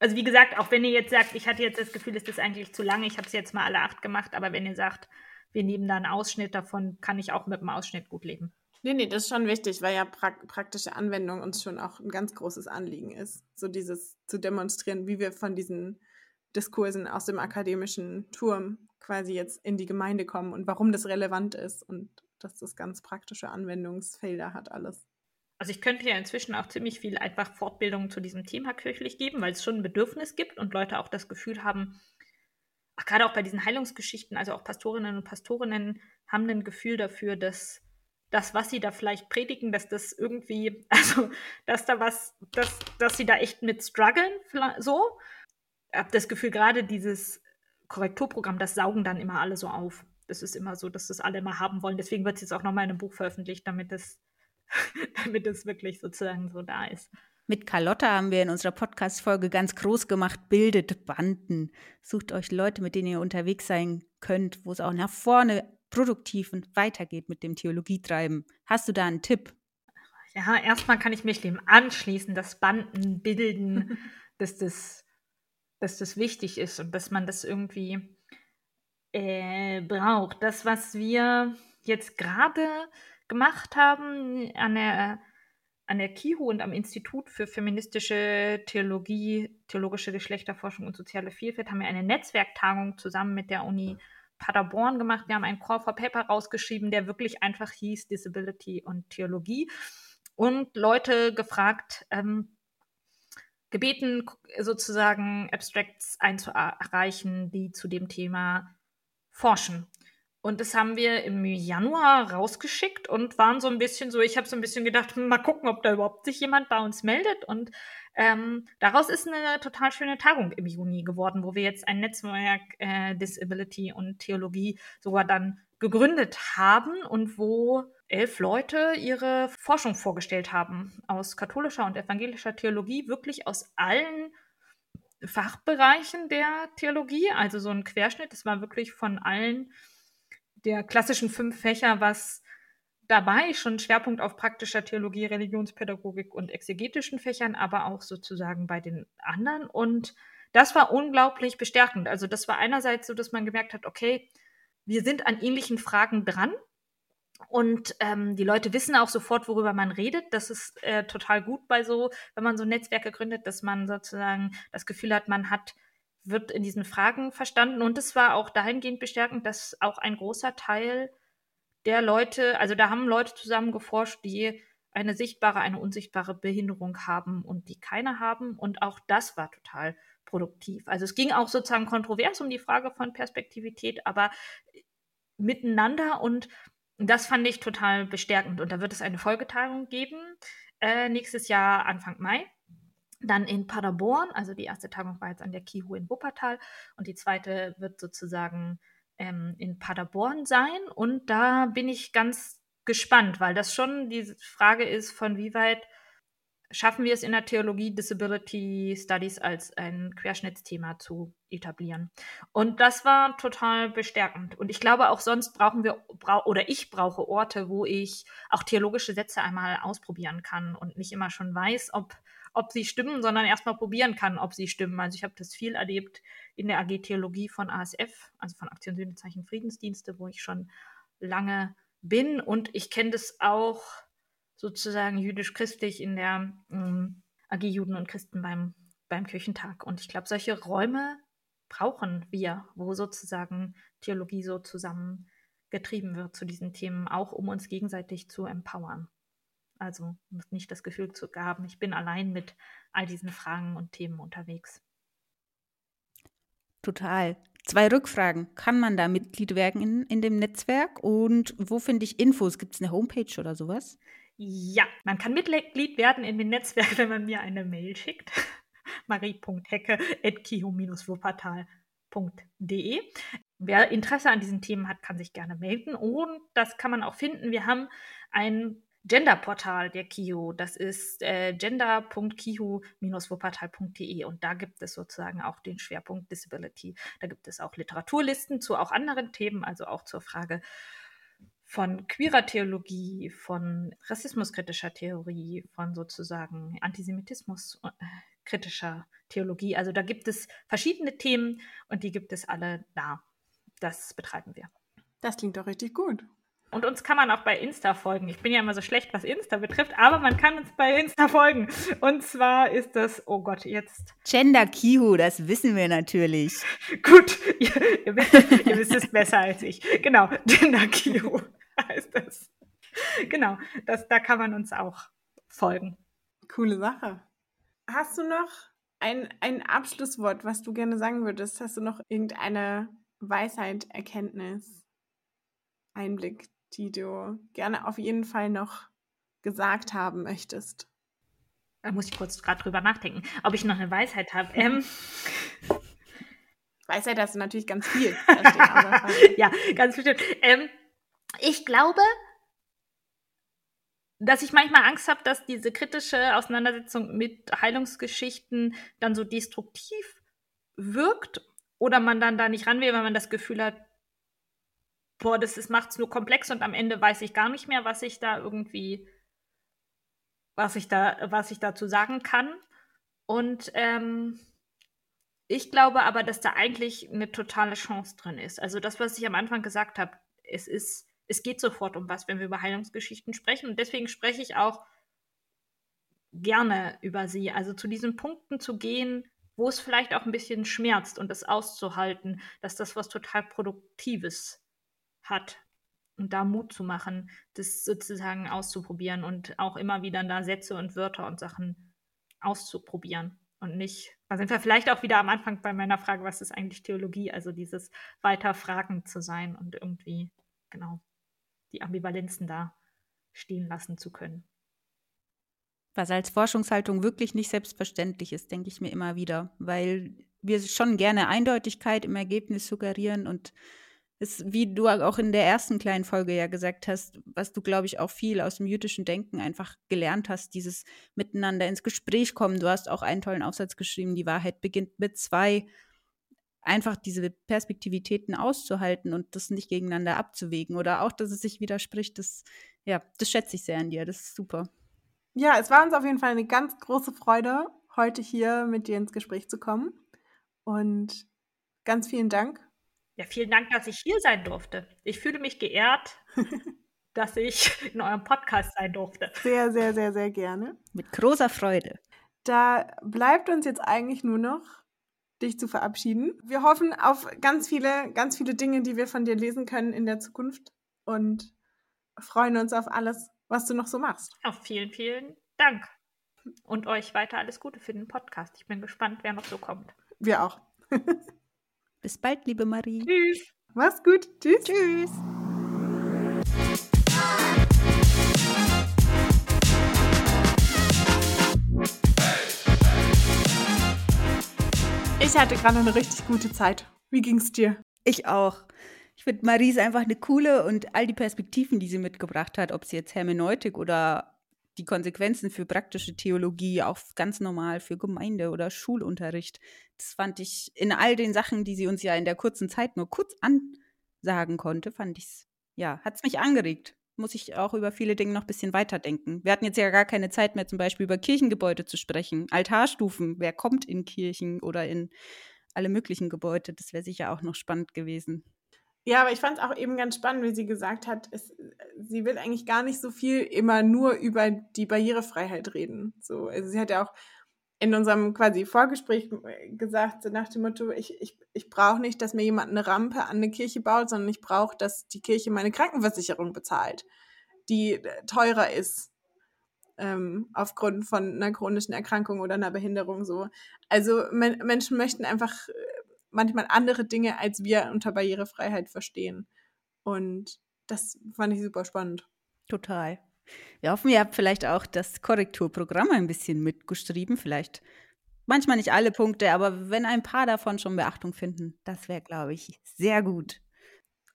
Also wie gesagt, auch wenn ihr jetzt sagt, ich hatte jetzt das Gefühl, es ist eigentlich zu lange, ich habe es jetzt mal alle acht gemacht, aber wenn ihr sagt, wir nehmen da einen Ausschnitt davon, kann ich auch mit dem Ausschnitt gut leben. Nee, nee, das ist schon wichtig, weil ja pra praktische Anwendung uns schon auch ein ganz großes Anliegen ist. So dieses zu demonstrieren, wie wir von diesen Diskursen aus dem akademischen Turm quasi jetzt in die Gemeinde kommen und warum das relevant ist und dass das ganz praktische Anwendungsfelder hat alles. Also ich könnte ja inzwischen auch ziemlich viel einfach Fortbildungen zu diesem Thema kirchlich geben, weil es schon ein Bedürfnis gibt und Leute auch das Gefühl haben, ach, gerade auch bei diesen Heilungsgeschichten, also auch Pastorinnen und Pastorinnen haben ein Gefühl dafür, dass das, was sie da vielleicht predigen, dass das irgendwie, also dass da was, dass, dass sie da echt mit strugglen, so. Ich habe das Gefühl, gerade dieses Korrekturprogramm, das saugen dann immer alle so auf. Das ist immer so, dass das alle immer haben wollen. Deswegen wird es jetzt auch nochmal in einem Buch veröffentlicht, damit es, damit es wirklich sozusagen so da ist. Mit Carlotta haben wir in unserer Podcast-Folge ganz groß gemacht, bildet Banden. Sucht euch Leute, mit denen ihr unterwegs sein könnt, wo es auch nach vorne produktiv und weitergeht mit dem Theologietreiben. Hast du da einen Tipp? Ja, erstmal kann ich mich dem anschließen, dass Banden bilden, dass das dass das wichtig ist und dass man das irgendwie, äh, braucht. Das, was wir jetzt gerade gemacht haben an der, an der KIHU und am Institut für feministische Theologie, theologische Geschlechterforschung und soziale Vielfalt, haben wir eine Netzwerktagung zusammen mit der Uni Paderborn gemacht. Wir haben einen Call for Paper rausgeschrieben, der wirklich einfach hieß Disability und Theologie und Leute gefragt, ähm, gebeten, sozusagen Abstracts einzureichen, die zu dem Thema forschen. Und das haben wir im Januar rausgeschickt und waren so ein bisschen so, ich habe so ein bisschen gedacht, hm, mal gucken, ob da überhaupt sich jemand bei uns meldet. Und ähm, daraus ist eine total schöne Tagung im Juni geworden, wo wir jetzt ein Netzwerk äh, Disability und Theologie sogar dann gegründet haben und wo elf Leute ihre Forschung vorgestellt haben aus katholischer und evangelischer Theologie, wirklich aus allen Fachbereichen der Theologie, also so ein Querschnitt. Das war wirklich von allen der klassischen fünf Fächer, was dabei schon Schwerpunkt auf praktischer Theologie, Religionspädagogik und exegetischen Fächern, aber auch sozusagen bei den anderen. Und das war unglaublich bestärkend. Also das war einerseits so, dass man gemerkt hat, okay, wir sind an ähnlichen Fragen dran. Und ähm, die Leute wissen auch sofort, worüber man redet. Das ist äh, total gut bei so, wenn man so Netzwerke gründet, dass man sozusagen das Gefühl hat, man hat wird in diesen Fragen verstanden. Und es war auch dahingehend bestärkend, dass auch ein großer Teil der Leute, also da haben Leute zusammen geforscht, die eine sichtbare, eine unsichtbare Behinderung haben und die keine haben. Und auch das war total produktiv. Also es ging auch sozusagen kontrovers um die Frage von Perspektivität, aber miteinander und das fand ich total bestärkend. Und da wird es eine Folgetagung geben, äh, nächstes Jahr Anfang Mai. Dann in Paderborn, also die erste Tagung war jetzt an der Kihu in Wuppertal und die zweite wird sozusagen ähm, in Paderborn sein. Und da bin ich ganz gespannt, weil das schon die Frage ist, von wie weit schaffen wir es in der Theologie, Disability Studies als ein Querschnittsthema zu etablieren. Und das war total bestärkend. Und ich glaube, auch sonst brauchen wir, oder ich brauche Orte, wo ich auch theologische Sätze einmal ausprobieren kann und nicht immer schon weiß, ob ob sie stimmen, sondern erstmal probieren kann, ob sie stimmen. Also ich habe das viel erlebt in der AG Theologie von ASF, also von Aktion Sühnezeichen Friedensdienste, wo ich schon lange bin. Und ich kenne das auch sozusagen jüdisch-christlich in der ähm, AG Juden und Christen beim, beim Kirchentag. Und ich glaube, solche Räume brauchen wir, wo sozusagen Theologie so zusammengetrieben wird zu diesen Themen, auch um uns gegenseitig zu empowern. Also nicht das Gefühl zu haben, ich bin allein mit all diesen Fragen und Themen unterwegs. Total. Zwei Rückfragen. Kann man da Mitglied werden in, in dem Netzwerk? Und wo finde ich Infos? Gibt es eine Homepage oder sowas? Ja, man kann Mitglied werden in dem Netzwerk, wenn man mir eine Mail schickt. marie.hecke.kiho-wuppertal.de. Wer Interesse an diesen Themen hat, kann sich gerne melden. Und das kann man auch finden. Wir haben ein Genderportal der KIHU. Das ist äh, gender.kihu-wuppertal.de und da gibt es sozusagen auch den Schwerpunkt Disability. Da gibt es auch Literaturlisten zu auch anderen Themen, also auch zur Frage von queerer Theologie, von rassismuskritischer Theorie, von sozusagen Antisemitismuskritischer Theologie. Also da gibt es verschiedene Themen und die gibt es alle da. Das betreiben wir. Das klingt doch richtig gut. Und uns kann man auch bei Insta folgen. Ich bin ja immer so schlecht, was Insta betrifft, aber man kann uns bei Insta folgen. Und zwar ist das, oh Gott, jetzt. Gender Kihu, das wissen wir natürlich. Gut, ihr, ihr, ihr, wisst es besser als ich. Genau, Gender Kihu heißt das. Genau, das, da kann man uns auch folgen. Coole Sache. Hast du noch ein, ein Abschlusswort, was du gerne sagen würdest? Hast du noch irgendeine Weisheit, Erkenntnis, Einblick, die du gerne auf jeden Fall noch gesagt haben möchtest? Da muss ich kurz gerade drüber nachdenken, ob ich noch eine Weisheit habe. Ähm. Weisheit hast du natürlich ganz viel. ja, ganz bestimmt. Ähm, ich glaube, dass ich manchmal Angst habe, dass diese kritische Auseinandersetzung mit Heilungsgeschichten dann so destruktiv wirkt oder man dann da nicht ran will, weil man das Gefühl hat, boah, das macht es nur komplex und am Ende weiß ich gar nicht mehr, was ich da irgendwie, was ich da, was ich dazu sagen kann. Und ähm, Ich glaube aber, dass da eigentlich eine totale Chance drin ist. Also das, was ich am Anfang gesagt habe, es ist, es geht sofort um was, wenn wir über Heilungsgeschichten sprechen. Und deswegen spreche ich auch gerne über sie. Also zu diesen Punkten zu gehen, wo es vielleicht auch ein bisschen schmerzt und das auszuhalten, dass das was total Produktives hat. Und da Mut zu machen, das sozusagen auszuprobieren und auch immer wieder da Sätze und Wörter und Sachen auszuprobieren. Und nicht, da sind wir vielleicht auch wieder am Anfang bei meiner Frage, was ist eigentlich Theologie? Also dieses weiter fragend zu sein und irgendwie, genau, die Ambivalenzen da stehen lassen zu können. Was als Forschungshaltung wirklich nicht selbstverständlich ist, denke ich mir immer wieder, weil wir schon gerne Eindeutigkeit im Ergebnis suggerieren und es, wie du auch in der ersten kleinen Folge ja gesagt hast, was du, glaube ich, auch viel aus dem jüdischen Denken einfach gelernt hast, dieses Miteinander ins Gespräch kommen. Du hast auch einen tollen Aufsatz geschrieben, die Wahrheit beginnt mit zwei. Einfach diese Perspektivitäten auszuhalten und das nicht gegeneinander abzuwägen oder auch, dass es sich widerspricht, das, ja, das schätze ich sehr an dir. Das ist super. Ja, es war uns auf jeden Fall eine ganz große Freude, heute hier mit dir ins Gespräch zu kommen. Und ganz vielen Dank. Ja, vielen Dank, dass ich hier sein durfte. Ich fühle mich geehrt, dass ich in eurem Podcast sein durfte. Sehr, sehr, sehr, sehr gerne. Mit großer Freude. Da bleibt uns jetzt eigentlich nur noch, dich zu verabschieden. Wir hoffen auf ganz viele, ganz viele Dinge, die wir von dir lesen können in der Zukunft und freuen uns auf alles, was du noch so machst. Auch vielen, vielen Dank. Und euch weiter alles Gute für den Podcast. Ich bin gespannt, wer noch so kommt. Wir auch. Bis bald, liebe Marie. Tschüss. Mach's gut. Tschüss. Tschüss. Ich hatte gerade eine richtig gute Zeit. Wie ging's dir? Ich auch. Ich finde, Marie ist einfach eine coole und all die Perspektiven, die sie mitgebracht hat, ob sie jetzt Hermeneutik oder die Konsequenzen für praktische Theologie, auch ganz normal für Gemeinde oder Schulunterricht, das fand ich in all den Sachen, die sie uns ja in der kurzen Zeit nur kurz ansagen konnte, fand ich es, ja, hat es mich angeregt. Muss ich auch über viele Dinge noch ein bisschen weiterdenken. Wir hatten jetzt ja gar keine Zeit mehr, zum Beispiel über Kirchengebäude zu sprechen. Altarstufen, wer kommt in Kirchen oder in alle möglichen Gebäude, das wäre sicher auch noch spannend gewesen. Ja, aber ich fand es auch eben ganz spannend, wie sie gesagt hat, es, sie will eigentlich gar nicht so viel immer nur über die Barrierefreiheit reden. So, also sie hat ja auch in unserem quasi Vorgespräch gesagt, so nach dem Motto, ich, ich, ich brauche nicht, dass mir jemand eine Rampe an eine Kirche baut, sondern ich brauche, dass die Kirche meine Krankenversicherung bezahlt, die teurer ist ähm, aufgrund von einer chronischen Erkrankung oder einer Behinderung so. Also men Menschen möchten einfach manchmal andere Dinge, als wir unter Barrierefreiheit verstehen. Und das fand ich super spannend. Total. Wir hoffen, ihr habt vielleicht auch das Korrekturprogramm ein bisschen mitgeschrieben. Vielleicht manchmal nicht alle Punkte, aber wenn ein paar davon schon Beachtung finden, das wäre, glaube ich, sehr gut.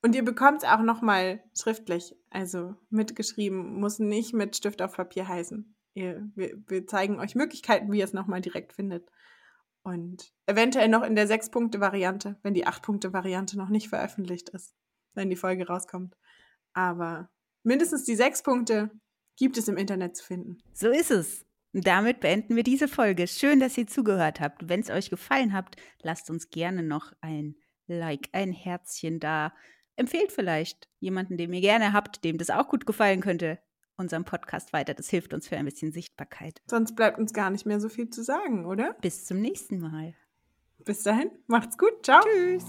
Und ihr bekommt es auch nochmal schriftlich, also mitgeschrieben, muss nicht mit Stift auf Papier heißen. Ihr, wir, wir zeigen euch Möglichkeiten, wie ihr es nochmal direkt findet. Und eventuell noch in der Sechs-Punkte-Variante, wenn die Acht-Punkte-Variante noch nicht veröffentlicht ist, wenn die Folge rauskommt. Aber mindestens die sechs Punkte gibt es im Internet zu finden. So ist es. Damit beenden wir diese Folge. Schön, dass ihr zugehört habt. Wenn es euch gefallen hat, lasst uns gerne noch ein Like, ein Herzchen da. Empfehlt vielleicht jemanden, den ihr gerne habt, dem das auch gut gefallen könnte unserem Podcast weiter. Das hilft uns für ein bisschen Sichtbarkeit. Sonst bleibt uns gar nicht mehr so viel zu sagen, oder? Bis zum nächsten Mal. Bis dahin, macht's gut. Ciao. Tschüss.